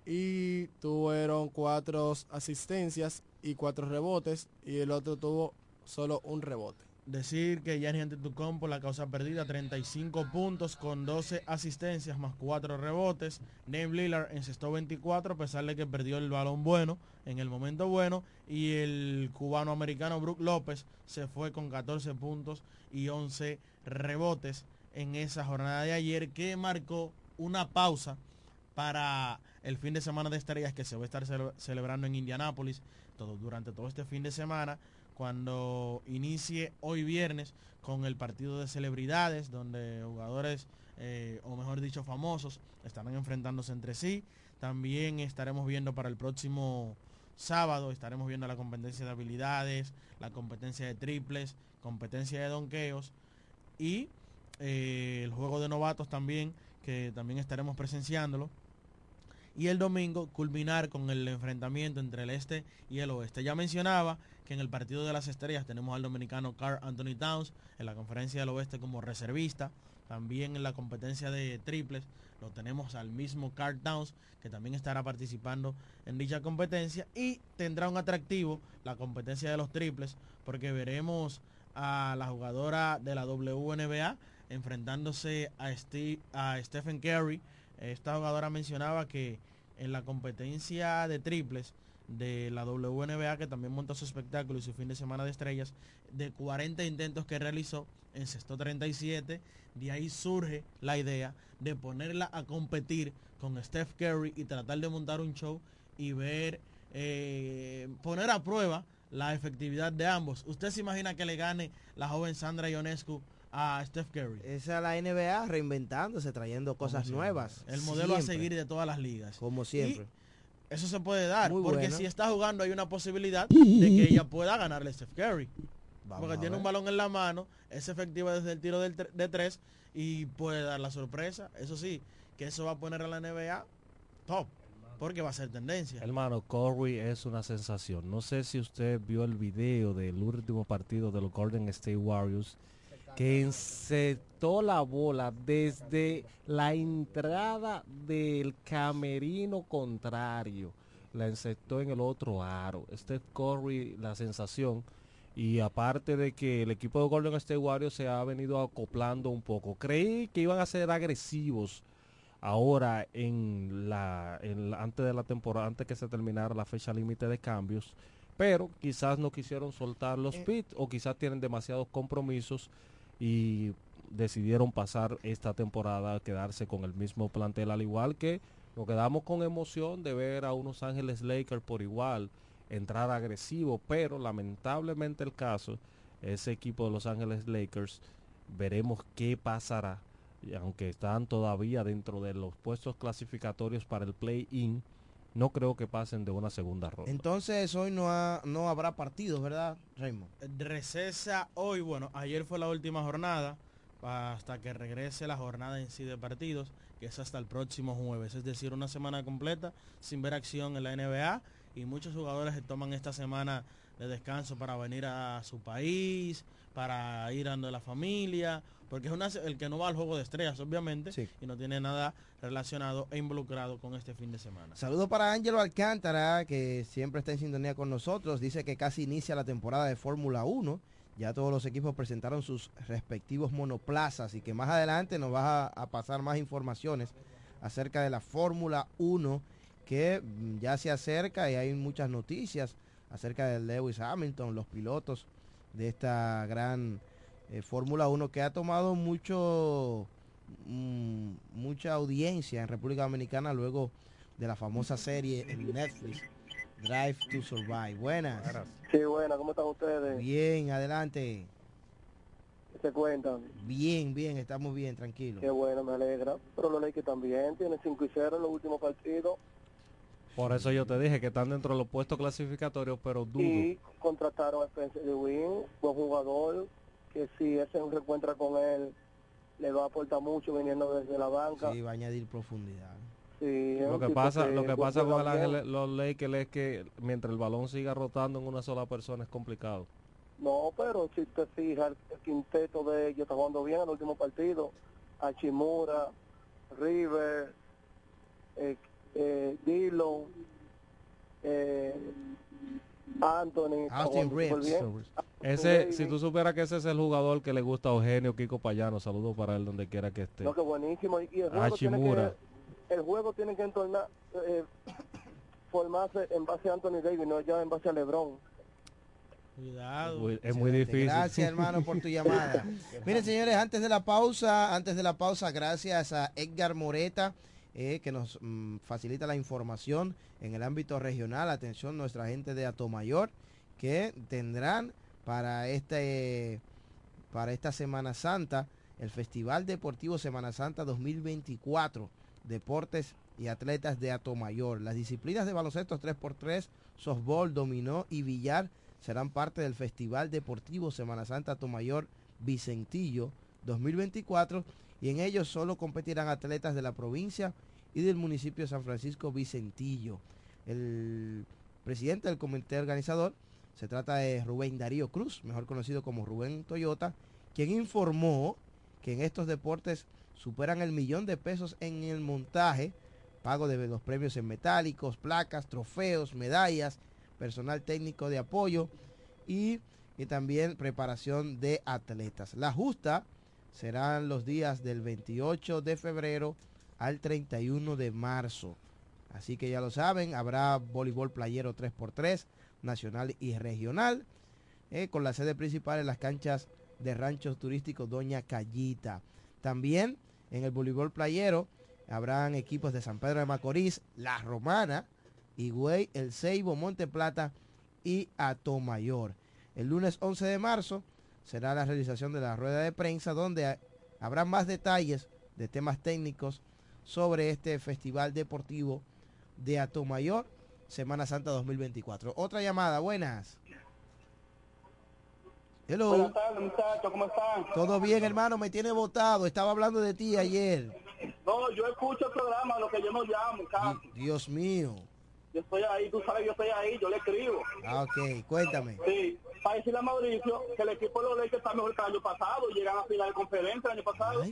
y tuvieron cuatro asistencias y cuatro rebotes y el otro tuvo solo un rebote. Decir que Gianni Antetokounmpo la causa perdida 35 puntos con 12 asistencias más 4 rebotes. Name Lillard encestó 24 a pesar de que perdió el balón bueno en el momento bueno y el cubano americano Brook López se fue con 14 puntos y 11 rebotes en esa jornada de ayer que marcó una pausa para el fin de semana de estrellas que se va a estar celebrando en Indianápolis todo, durante todo este fin de semana cuando inicie hoy viernes con el partido de celebridades, donde jugadores, eh, o mejor dicho, famosos, estarán enfrentándose entre sí. También estaremos viendo para el próximo sábado, estaremos viendo la competencia de habilidades, la competencia de triples, competencia de donqueos y eh, el juego de novatos también, que también estaremos presenciándolo y el domingo culminar con el enfrentamiento entre el este y el oeste. Ya mencionaba que en el partido de las estrellas tenemos al dominicano Carl Anthony Towns en la conferencia del oeste como reservista. También en la competencia de triples lo tenemos al mismo Carl Towns que también estará participando en dicha competencia y tendrá un atractivo la competencia de los triples porque veremos a la jugadora de la WNBA enfrentándose a, a Stephen Curry esta jugadora mencionaba que en la competencia de triples de la WNBA, que también monta su espectáculo y su fin de semana de estrellas, de 40 intentos que realizó, en sexto 37, de ahí surge la idea de ponerla a competir con Steph Curry y tratar de montar un show y ver, eh, poner a prueba la efectividad de ambos. ¿Usted se imagina que le gane la joven Sandra Ionescu a Steph Curry. Esa es la NBA reinventándose, trayendo cosas nuevas. El modelo a seguir de todas las ligas. Como siempre. eso se puede dar, porque si está jugando hay una posibilidad de que ella pueda ganarle a Steph Curry. porque tiene un balón en la mano, es efectiva desde el tiro de tres y puede dar la sorpresa. Eso sí, que eso va a poner a la NBA top porque va a ser tendencia. Hermano, Curry es una sensación. No sé si usted vio el video del último partido de los Golden State Warriors que encetó la bola desde la entrada del camerino contrario. La encetó en el otro aro. Steph Curry, la sensación. Y aparte de que el equipo de Golden State Warriors se ha venido acoplando un poco. Creí que iban a ser agresivos ahora en la, antes de la temporada, antes que se terminara la fecha límite de cambios. Pero quizás no quisieron soltar los eh. pits o quizás tienen demasiados compromisos y decidieron pasar esta temporada quedarse con el mismo plantel al igual que nos quedamos con emoción de ver a unos Ángeles Lakers por igual entrar agresivo, pero lamentablemente el caso, ese equipo de Los Ángeles Lakers, veremos qué pasará, aunque están todavía dentro de los puestos clasificatorios para el play-in, no creo que pasen de una segunda ronda. Entonces hoy no, no habrá partidos, ¿verdad, Raymond? Recesa hoy, bueno, ayer fue la última jornada, hasta que regrese la jornada en sí de partidos, que es hasta el próximo jueves, es decir, una semana completa sin ver acción en la NBA y muchos jugadores toman esta semana de descanso para venir a su país, para ir a la familia, porque es el que no va al juego de estrellas, obviamente, y no tiene nada relacionado e involucrado con este fin de semana. Saludos para Ángelo Alcántara, que siempre está en sintonía con nosotros. Dice que casi inicia la temporada de Fórmula 1. Ya todos los equipos presentaron sus respectivos monoplazas y que más adelante nos va a, pasar más informaciones acerca de la Fórmula 1 que mm, ya se acerca y hay muchas noticias acerca de Lewis Hamilton, los pilotos de esta gran eh, Fórmula 1 que ha tomado mucho mm, mucha audiencia en República Dominicana luego de la famosa serie en Netflix Drive to Survive. Buenas. Sí, buenas, ¿cómo están ustedes? Bien, adelante. ¿Qué se cuentan? Bien, bien, estamos bien, tranquilos. Qué bueno, me alegra. Pero los que también tienen 5 y 0 en los últimos partidos. Por eso yo te dije que están dentro de los puestos clasificatorios, pero dudo. Y contrataron a Spencer Lewin, buen jugador, que si ese un reencuentra con él, le va a aportar mucho viniendo desde la banca. Sí, va a añadir profundidad. Sí, Lo que pasa, lo que pasa con el. Ángel- los Lakers es que mientras el balón siga rotando en una sola persona es complicado. No, pero si te fijas, el quinteto de ellos está jugando bien en el último partido. Hachimura, River, eh, eh, Dillon, eh, Anthony. Austin Reeves. bien. Ese, si tú supieras que ese es el jugador que le gusta a Eugenio Kiko Payano, saludos para él donde quiera que esté. No, que buenísimo. Y, el, juego tiene Hachimura. que, el juego tiene que entornar, eh, formarse en base a Anthony Davis, no ya en base a LeBron. Cuidado. Muy- es muy difícil. Gracias, hermano, por tu llamada. Miren, señores, antes de la pausa, antes de la pausa, gracias a Edgar Moreta, eh, que nos mm, facilita la información en el ámbito regional. Atención, nuestra gente de Atomayor, que tendrán para este para esta Semana Santa el Festival Deportivo Semana Santa 2024, Deportes y Atletas de Atomayor. Las disciplinas de baloncesto 3x3, softball, dominó y billar serán parte del Festival Deportivo Semana Santa Atomayor Vicentillo 2024 y en ellos solo competirán atletas de la provincia y del municipio de San Francisco Vicentillo. El presidente del comité organizador se trata de Rubén Darío Cruz, mejor conocido como Rubén Toyota, quien informó que en estos deportes superan el millón de pesos en el montaje, pago de los premios en metálicos, placas, trofeos, medallas, personal técnico de apoyo y, y también preparación de atletas. La justa serán los días del 28 de febrero al 31 de marzo. Así que ya lo saben, habrá voleibol playero 3x3, nacional y regional, eh, con la sede principal en las canchas de ranchos turísticos Doña Callita. También en el voleibol playero habrán equipos de San Pedro de Macorís, La Romana, Higüey, El Ceibo, Monte Plata y Atomayor. El lunes 11 de marzo será la realización de la rueda de prensa donde ha- habrá más detalles de temas técnicos sobre este festival deportivo de Atomayor Semana Santa 2024. Otra llamada, buenas. Hello. Buenas tardes, muchachos, ¿cómo están? Todo bien, hermano, me tiene votado. Estaba hablando de ti ayer. No, yo escucho el programa, lo que yo no llamo, casi. Dios mío. Yo estoy ahí, tú sabes, yo estoy ahí, yo le escribo. Ah, ok, cuéntame. Sí, para decirle a Mauricio que el equipo de los Lakers está mejor que el año pasado, llegan a final de conferencia el año pasado.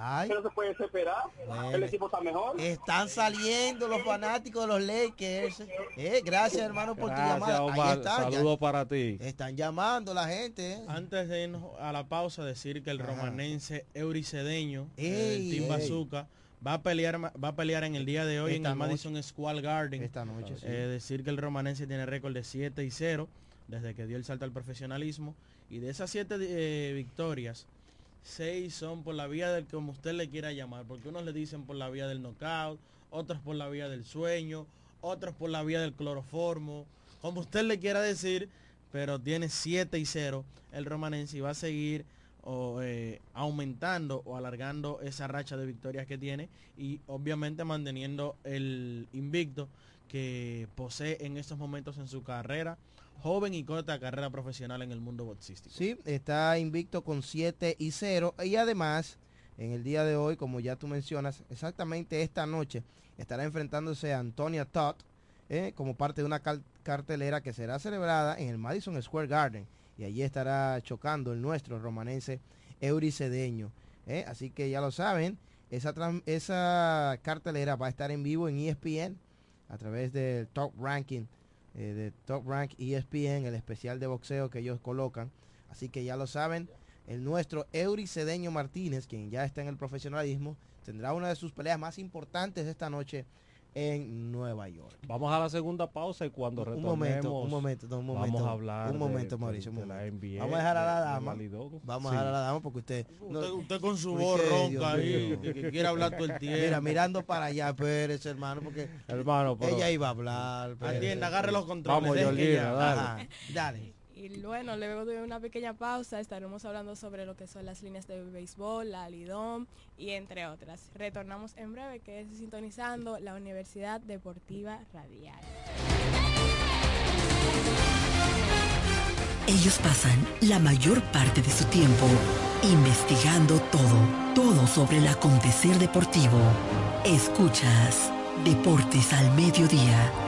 Ay. Pero se puede esperar, Bueno. el equipo está mejor. Están saliendo los fanáticos de los Lakers. Eh, gracias, hermano, por tu Gracias, llamada. Omar. Ahí están. ya- Saludos para ti. Están llamando la gente. eh. Antes de irnos a la pausa, decir que el Ajá. romanense euricedeño, Ey, el Team ey. Bazooka, va a pelear va a pelear en el día de hoy Esta en el noche. Madison Square Garden. Esta noche, sí. Eh, decir que el romanense tiene récord de 7 y 0 desde que dio el salto al profesionalismo. Y de esas 7 eh, victorias, 6 son por la vía del como usted le quiera llamar, porque unos le dicen por la vía del knockout, otros por la vía del sueño, otros por la vía del cloroformo, como usted le quiera decir, pero tiene 7 y 0 el romanense y va a seguir eh, aumentando o alargando esa racha de victorias que tiene y obviamente manteniendo el invicto que posee en estos momentos en su carrera, joven y corta carrera profesional en el mundo boxístico. Sí, está invicto con 7 y 0. Y además, en el día de hoy, como ya tú mencionas, exactamente esta noche estará enfrentándose a Antonia Todd eh, como parte de una cartelera que será celebrada en el Madison Square Garden. Y allí estará chocando el nuestro romanense Euricedeño. eh. Así que ya lo saben, esa, esa cartelera va a estar en vivo en ESPN a través del Top Ranking eh, de Top Rank ESPN, el especial de boxeo que ellos colocan. Así que ya lo saben, el nuestro Euricedeño Martínez, quien ya está en el profesionalismo, tendrá una de sus peleas más importantes esta noche en Nueva York. Vamos a la segunda pausa y cuando Un momento, un momento, no, un momento. vamos a hablar Un momento, de- Mauricio, un de la momento. NBA, Vamos a dejar a la de- de dama. Vamos Sí. a dejar a la dama porque usted... Usted, usted con su ¿Por voz ronca ahí, que, que quiere hablar todo el tiempo. Mira, mirando para allá, espérese, hermano, porque Hermano, pero- ella iba a hablar. espérese. Atienda, agarre los controles. Vamos, dale. Ajá, dale. Y bueno, luego de una pequeña pausa estaremos hablando sobre lo que son las líneas de béisbol, la Lidom y entre otras. Retornamos en breve, que es sintonizando la Universidad Deportiva Radial. Ellos pasan la mayor parte de su tiempo investigando todo, todo sobre el acontecer deportivo. Escuchas Deportes al Mediodía.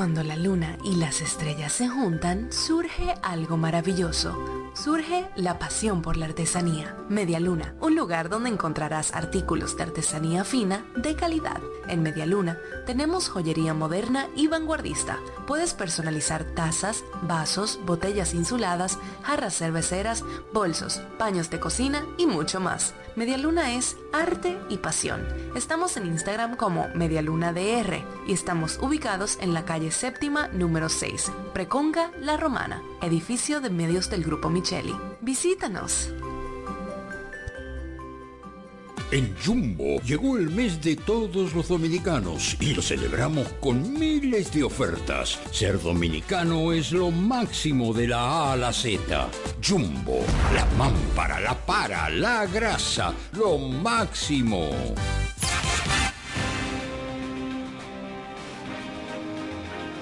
Cuando la luna y las estrellas se juntan, surge algo maravilloso. Surge la pasión por la artesanía. Media Luna, un lugar donde encontrarás artículos de artesanía fina de calidad. En Media Luna tenemos joyería moderna y vanguardista. Puedes personalizar tazas, vasos, botellas insuladas, jarras cerveceras, bolsos, paños de cocina y mucho más. Media Luna es arte y pasión. Estamos en Instagram como Medialuna DR y estamos ubicados en la calle séptima número 6, Preconga La Romana, edificio de medios del Grupo Micheli. Visítanos. En Jumbo llegó el mes de todos los dominicanos y lo celebramos con miles de ofertas. Ser dominicano es lo máximo de la A a la Z. Jumbo, la mámpara, la para, la grasa, lo máximo.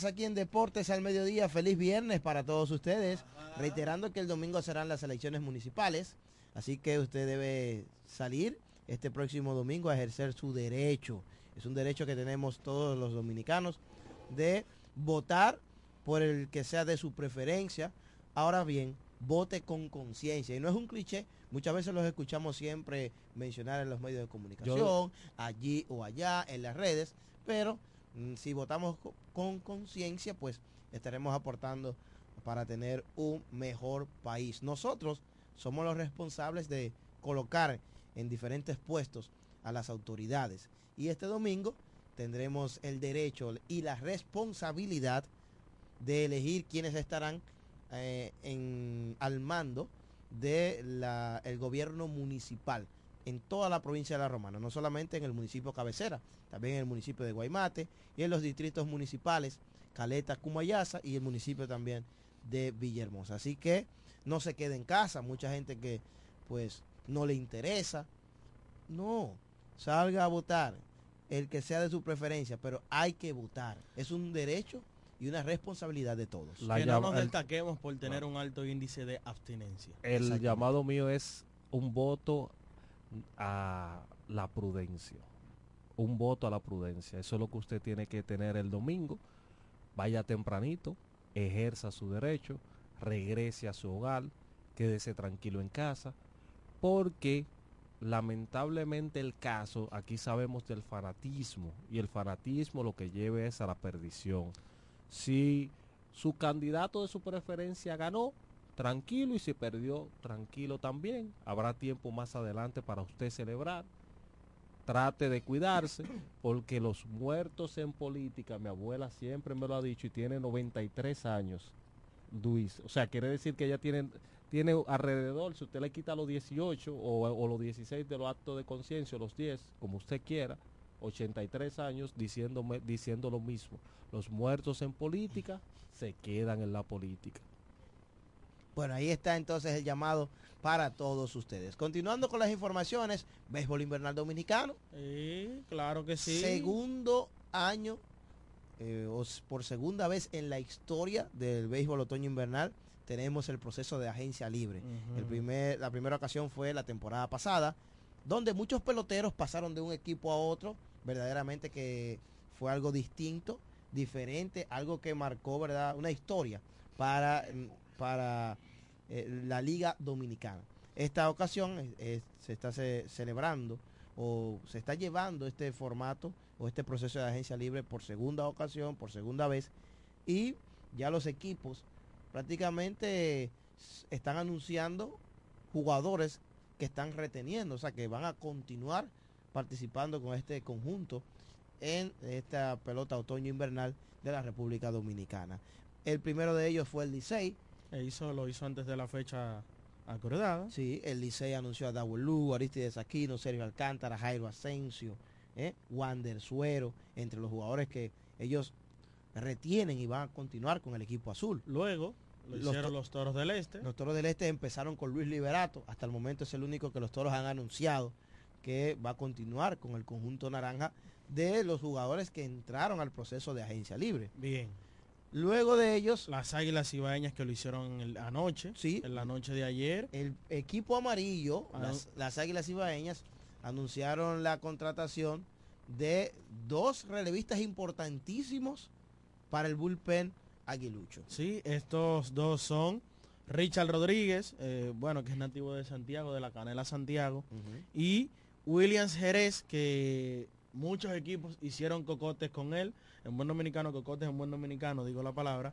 Más aquí en Deportes al Mediodía. Feliz viernes para todos ustedes. Reiterando que el domingo serán las elecciones municipales. Así que usted debe salir este próximo domingo a ejercer su derecho. Es un derecho que tenemos todos los dominicanos de votar por el que sea de su preferencia. Ahora bien, vote con conciencia. Y no es un cliché, muchas veces los escuchamos siempre mencionar en los medios de comunicación, Yo- allí o allá, en las redes, pero si votamos co- con conciencia, pues estaremos aportando para tener un mejor país. Nosotros somos los responsables de colocar en diferentes puestos a las autoridades. Y este domingo tendremos el derecho y la responsabilidad de elegir quienes estarán eh, al mando del gobierno municipal en toda la provincia de La Romana, no solamente en el municipio cabecera, también en el municipio de Guaymate y en los distritos municipales Caleta, Cumayasa y el municipio también de Villahermosa. Así que no se quede en casa, mucha gente que pues no le interesa. No, salga a votar el que sea de su preferencia, pero hay que votar. Es un derecho y una responsabilidad de todos. La que no nos destaquemos por tener un alto índice de abstinencia. El llamado mío es un voto a la prudencia. un voto a la prudencia. Eso es lo que usted tiene que tener el domingo. Vaya tempranito, ejerza su derecho, regrese a su hogar, quédese tranquilo en casa, porque lamentablemente el caso, aquí sabemos del fanatismo, y el fanatismo lo que lleva es a la perdición. Si su candidato de su preferencia ganó, tranquilo, y si perdió, tranquilo también. Habrá tiempo más adelante para usted celebrar. Trate de cuidarse, porque los muertos en política, mi abuela siempre me lo ha dicho y tiene 93 años, Luis. O sea, quiere decir que ella tiene tiene alrededor, si usted le quita los 18 o, o los 16 de los actos de conciencia, los 10, como usted quiera, 83 años diciendo, diciendo lo mismo. Los muertos en política se quedan en la política. Bueno, ahí está entonces el llamado para todos ustedes. Continuando con las informaciones, béisbol invernal dominicano. Sí, claro que sí. Segundo año, eh, por segunda vez en la historia del béisbol otoño invernal, tenemos el proceso de agencia libre. el primer, la primera ocasión fue la temporada pasada, donde muchos peloteros pasaron de un equipo a otro, verdaderamente que fue algo distinto, diferente, algo que marcó, ¿verdad? Una historia para, para eh, la Liga Dominicana. Esta ocasión se está celebrando o se está llevando este formato o este proceso de agencia libre por segunda ocasión, por segunda vez, y ya los equipos prácticamente están anunciando jugadores que están reteniendo, o sea, que van a continuar participando con este conjunto en esta pelota otoño-invernal de la República Dominicana. El primero de ellos fue el Licey. E hizo, lo hizo antes de la fecha acordada. Sí, el Licey anunció a Lu, Aristides Aquino, Sergio Alcántara, Jairo Asensio, ¿eh? Wander Suero, entre los jugadores que ellos retienen y van a continuar con el equipo azul. Luego lo los hicieron los Toros del Este. Los Toros del Este empezaron con Luis Liberato. Hasta el momento es el único que los Toros han anunciado que va a continuar con el conjunto naranja de los jugadores que entraron al proceso de agencia libre. Bien. Luego de ellos... Las Águilas Ibaeñas que lo hicieron anoche. Sí. En la noche de ayer. El equipo amarillo, las, las Águilas Ibaeñas, anunciaron la contratación de dos relevistas importantísimos para el bullpen aguilucho. Sí, estos dos son Richard Rodríguez, eh, bueno, que es nativo de Santiago, de la Canela Santiago, y Williams Jerez, que muchos equipos hicieron cocotes con él, en buen dominicano, cocotes en buen dominicano, digo la palabra,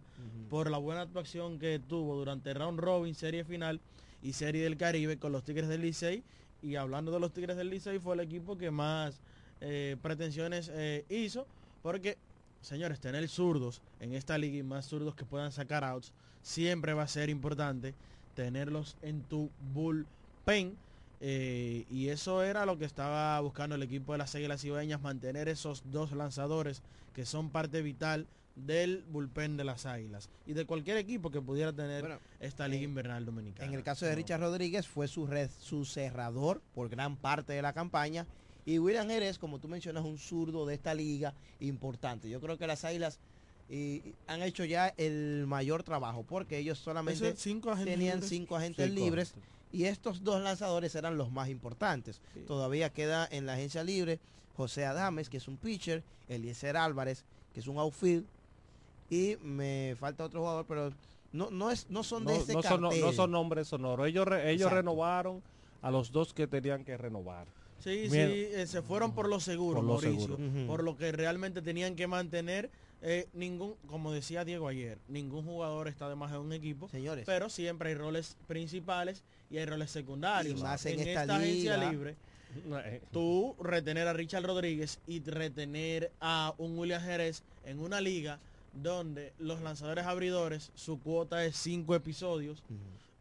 por la buena actuación que tuvo durante Round Robin, Serie Final y Serie del Caribe con los Tigres del Licey. Y hablando de los Tigres del Licey, fue el equipo que más eh, pretensiones eh, hizo, porque señores, tener zurdos en esta liga y más zurdos que puedan sacar outs, siempre va a ser importante tenerlos en tu bullpen. Eh, y eso era lo que estaba buscando el equipo de las Águilas Ibaeñas, mantener esos dos lanzadores que son parte vital del bullpen de las Águilas y de cualquier equipo que pudiera tener esta liga invernal dominicana. En el caso de Richard Rodríguez fue su red, su cerrador por gran parte de la campaña y William Jerez, como tú mencionas, un zurdo de esta liga importante. Yo creo que las Águilas han hecho ya el mayor trabajo porque ellos solamente tenían cinco agentes libres y estos dos lanzadores eran los más importantes. Todavía queda en la agencia libre José Adames, que es un pitcher, Eliezer Álvarez, que es un outfield, y me falta otro jugador, pero no, no, es, no son de ese no son, no, son nombres sonoros. Ellos, ellos renovaron a los dos que tenían que renovar. Sí, sí, eh, se fueron por lo seguro, por Mauricio, lo por lo que realmente tenían que mantener. Eh, ningún, como decía Diego ayer, ningún jugador está de más en un equipo, Señores. pero siempre hay roles principales y hay roles secundarios. Y más en, esta, agencia libre, tú retener a Richard Rodríguez y retener a un William Jerez en una liga donde los lanzadores abridores, su cuota es cinco episodios,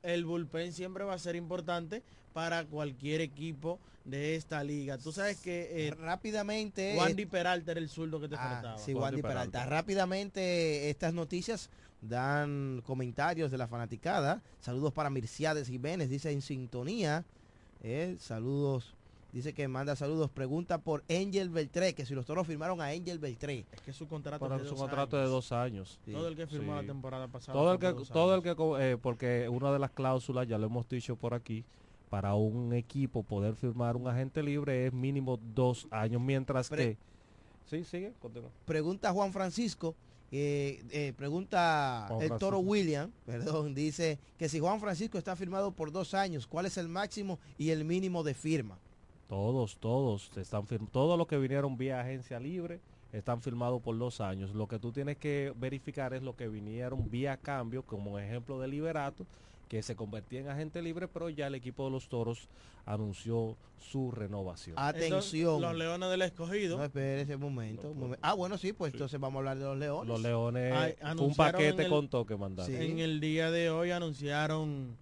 el bullpen siempre va a ser importante para cualquier equipo de esta liga. Tú sabes que eh, rápidamente Wandy Peralta era el zurdo que te ah, faltaba. Sí, Wandy, Peralta. Rápidamente estas noticias dan comentarios de la fanaticada. Saludos para Mirciades Jiménez, dice en sintonía. Eh, saludos Dice que manda saludos. Pregunta por Angel Beltré, que si los toros firmaron a Angel Beltré. Es que su contrato, de, su dos contrato de dos años. Todo el que firmó la temporada pasada. Todo el que, todo el que, eh, porque una de las cláusulas, ya lo hemos dicho por aquí, para un equipo poder firmar un agente libre es mínimo dos años, mientras que... Sí, sigue, continúa. Pregunta Juan Francisco, eh, eh, pregunta Juan el Francisco. Toro William, perdón, dice que si Juan Francisco está firmado por dos años, ¿cuál es el máximo y el mínimo de firma? Todos, todos están firm- todos los que vinieron vía agencia libre están firmados por dos años. Lo que tú tienes que verificar es lo que vinieron vía cambio, como ejemplo de Liberato, que se convertía en agente libre, pero ya el equipo de los toros anunció su renovación. Atención. Los Leones del Escogido. No, espérese un momento. Ah, bueno, sí, pues entonces vamos a hablar de los leones. Los leones, un paquete el- con toque mandaron. En el día de hoy anunciaron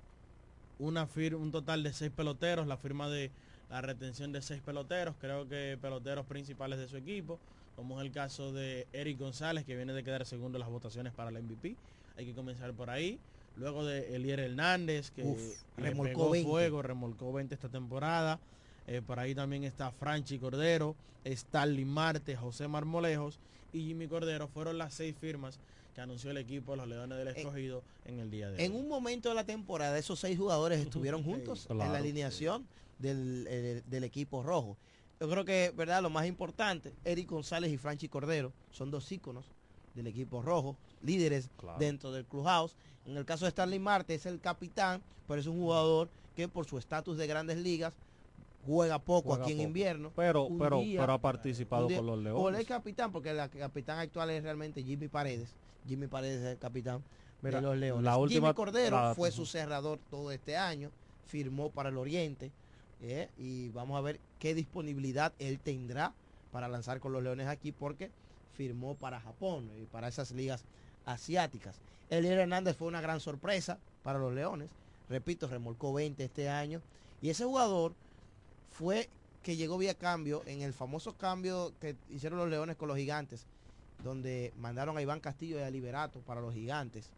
una fir- un total de seis peloteros, la firma de la retención de seis peloteros, creo que peloteros principales de su equipo, como es el caso de Eric González, que viene de quedar segundo en las votaciones para la MVP. Hay que comenzar por ahí. Luego de Elier Hernández, que Uf, remolcó pegó 20. fuego, remolcó 20 esta temporada. Eh, por ahí también está Franchi Cordero, Starling Marte, José Marmolejos y Jimmy Cordero. Fueron las seis firmas que anunció el equipo de los Leones del Escogido en el día de En hoy. un momento de la temporada, esos seis jugadores estuvieron juntos en la alineación del, eh, del equipo rojo. Yo creo que, ¿verdad? Lo más importante, Eric González y Franchi Cordero son dos íconos del equipo rojo, líderes Claro. dentro del clubhouse. En el caso de Stanley Marte es el capitán, pero es un jugador que por su estatus de grandes ligas juega poco Juega aquí en invierno. Pero, Un pero, día- pero ha participado día- con los O leones. el capitán, porque el capitán actual es realmente Jimmy Paredes. Jimmy Paredes es el capitán Mira, de los Leones. la última- Jimmy Cordero la- fue su cerrador todo este año, firmó para el Oriente ¿eh? y vamos a ver qué disponibilidad él tendrá para lanzar con los Leones aquí porque firmó para Japón y para esas ligas asiáticas. Elier Hernández fue una gran sorpresa para los Leones. Repito, remolcó 20 este año. Y ese jugador fue que llegó vía cambio en el famoso cambio que hicieron los Leones con los Gigantes, donde mandaron a Iván Castillo y a Liberato para los Gigantes.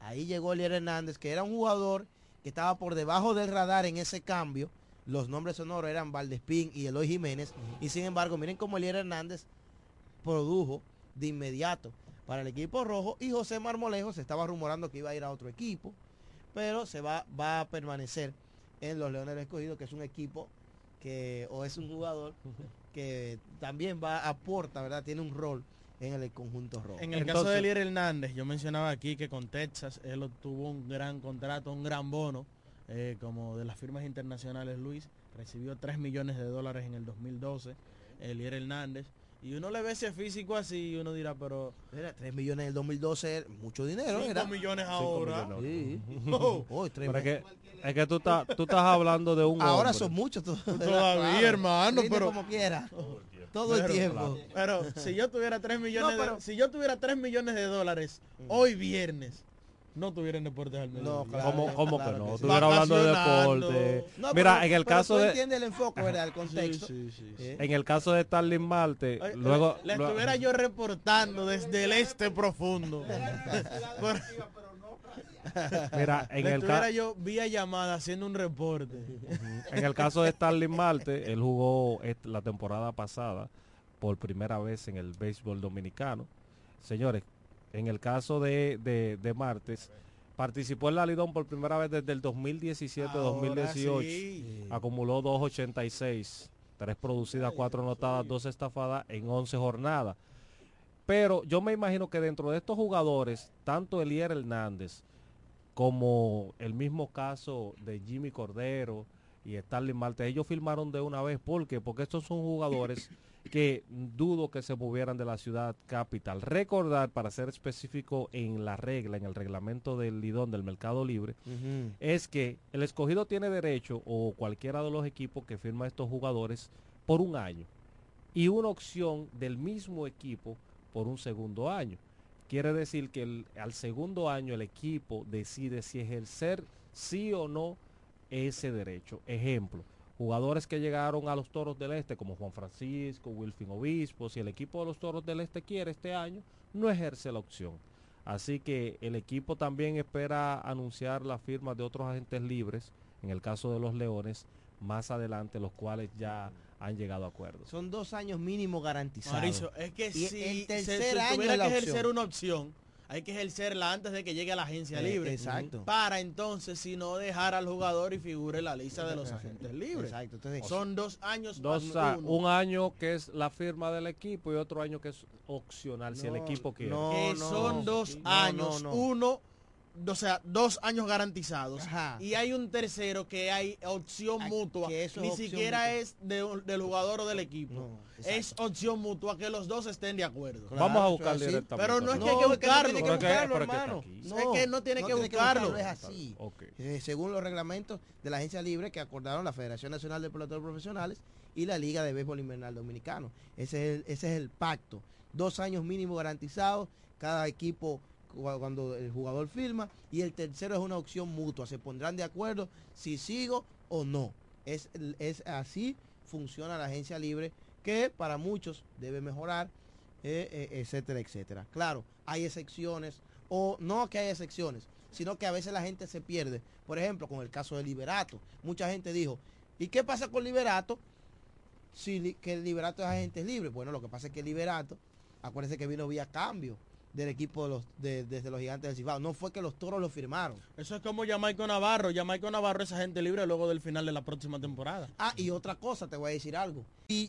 Ahí llegó Elier Hernández, que era un jugador que estaba por debajo del radar en ese cambio. Los nombres sonoros eran Valdespín y Eloy Jiménez. Y sin embargo, miren cómo Elier Hernández produjo de inmediato para el equipo rojo. Y José Marmolejo se estaba rumorando que iba a ir a otro equipo. Pero se va, va a permanecer en los Leones del Escogido, que es un equipo que, o es un jugador que también va, aporta, ¿verdad? Tiene un rol en el conjunto rojo. En el caso de Elier Hernández, yo mencionaba aquí que con Texas él obtuvo un gran contrato, un gran bono, eh, como de las firmas internacionales Luis, recibió 3 millones de dólares en el 2012, Elier Hernández, y uno le ve ese físico así y uno dirá, pero... Era 3 millones en el 2012, era mucho dinero. Cinco era. millones Cinco ahora. millones. Sí. Oh. Oh, es millones. que, es que tú, estás, tú estás hablando de un Ahora hombre. son muchos to- Todavía, hermano, pero- como quiera. Todo el Pero- tiempo. Pero si yo tuviera 3 millones, No, pero- de, si yo tuviera 3 millones de dólares hoy viernes, no tuviera en deportes al medio. No, claro. ¿Cómo, cómo claro que no? que sí. Estuviera hablando de deporte. No, Mira, pero- en el caso de entiendes el enfoque, ¿verdad? El contexto. Sí, sí, sí. ¿eh? en el caso de Starling Marte, Ay, luego le luego- estuviera yo reportando desde el este profundo. Mira, en le el estuviera caso yo vía llamada haciendo un reporte. en el caso de Starling Marte, él jugó la temporada pasada por primera vez en el béisbol dominicano. Señores, en el caso de, de, de Martes, participó en la Lidón por primera vez desde el 2017-2018. Ahora sí. Acumuló 2.86, 3 producidas, 4 anotadas, 2 estafadas en 11 jornadas. Pero yo me imagino que dentro de estos jugadores, tanto Elier Hernández como el mismo caso de Jimmy Cordero y Starling Marte, ellos firmaron de una vez. ¿Por qué? Porque estos son jugadores que dudo que se movieran de la ciudad capital. Recordar, para ser específico en la regla, en el reglamento del Lidón del Mercado Libre, es que el escogido tiene derecho, o cualquiera de los equipos que firma estos jugadores, por un año. Y una opción del mismo equipo por un segundo año. Quiere decir que el- al segundo año el equipo decide si ejercer sí o no ese derecho. Ejemplo, jugadores que llegaron a los Toros del Este como Juan Francisco, Wilfin Obispo, si el equipo de los Toros del Este quiere este año, no ejerce la opción. Así que el equipo también espera anunciar la firma de otros agentes libres, en el caso de los Leones, más adelante, los cuales ya han llegado a acuerdos. Son dos años mínimo garantizados. Mauricio, es que Y si el tercer se año tuviera que ejercer una opción, hay que ejercerla antes de que llegue a la agencia Eh, libre. exacto. Para entonces, si no dejar al jugador y figure en la lista de los agentes libres. Exacto. Entonces, Son dos años Dos, más a- uno. un año que es la firma del equipo y otro año que es opcional si el equipo quiere. no, son dos no, años, no, no. uno, o sea, dos años garantizados. Ajá. Y hay un tercero que hay opción mutua. que eso es Ni opción siquiera mutua. es de del jugador o del equipo. No, es opción mutua que los dos estén de acuerdo. Claro, Vamos a eso buscar es así. directamente. Pero no es que hay que es que no buscarlo. No, es que no tiene que buscarlo. Es así. Ok. Eh, según los reglamentos de la agencia libre que acordaron la Federación Nacional de Peloteros Profesionales y la Liga de Béisbol Invernal Dominicano. Ese es el, ese es el pacto. Dos años mínimo garantizados, cada equipo cuando el jugador firma y el tercero es una opción mutua. Se pondrán de acuerdo si sigo o no. Es, es así funciona la agencia libre que para muchos debe mejorar, eh, eh, etcétera, etcétera. Claro, hay excepciones o no que hay excepciones, sino que a veces la gente se pierde. Por ejemplo, con el caso de Liberato. Mucha gente dijo, ¿y qué pasa con Liberato? Si que el Liberato es agente libre. Bueno, lo que pasa es que Liberato, acuérdense que vino vía cambio del equipo de los, de- desde los gigantes del Cibao. No fue que los toros lo firmaron. Eso es como Jamaico Navarro. Jamaico Navarro es agente libre luego del final de la próxima temporada. Ah, y otra cosa, te voy a decir algo. Y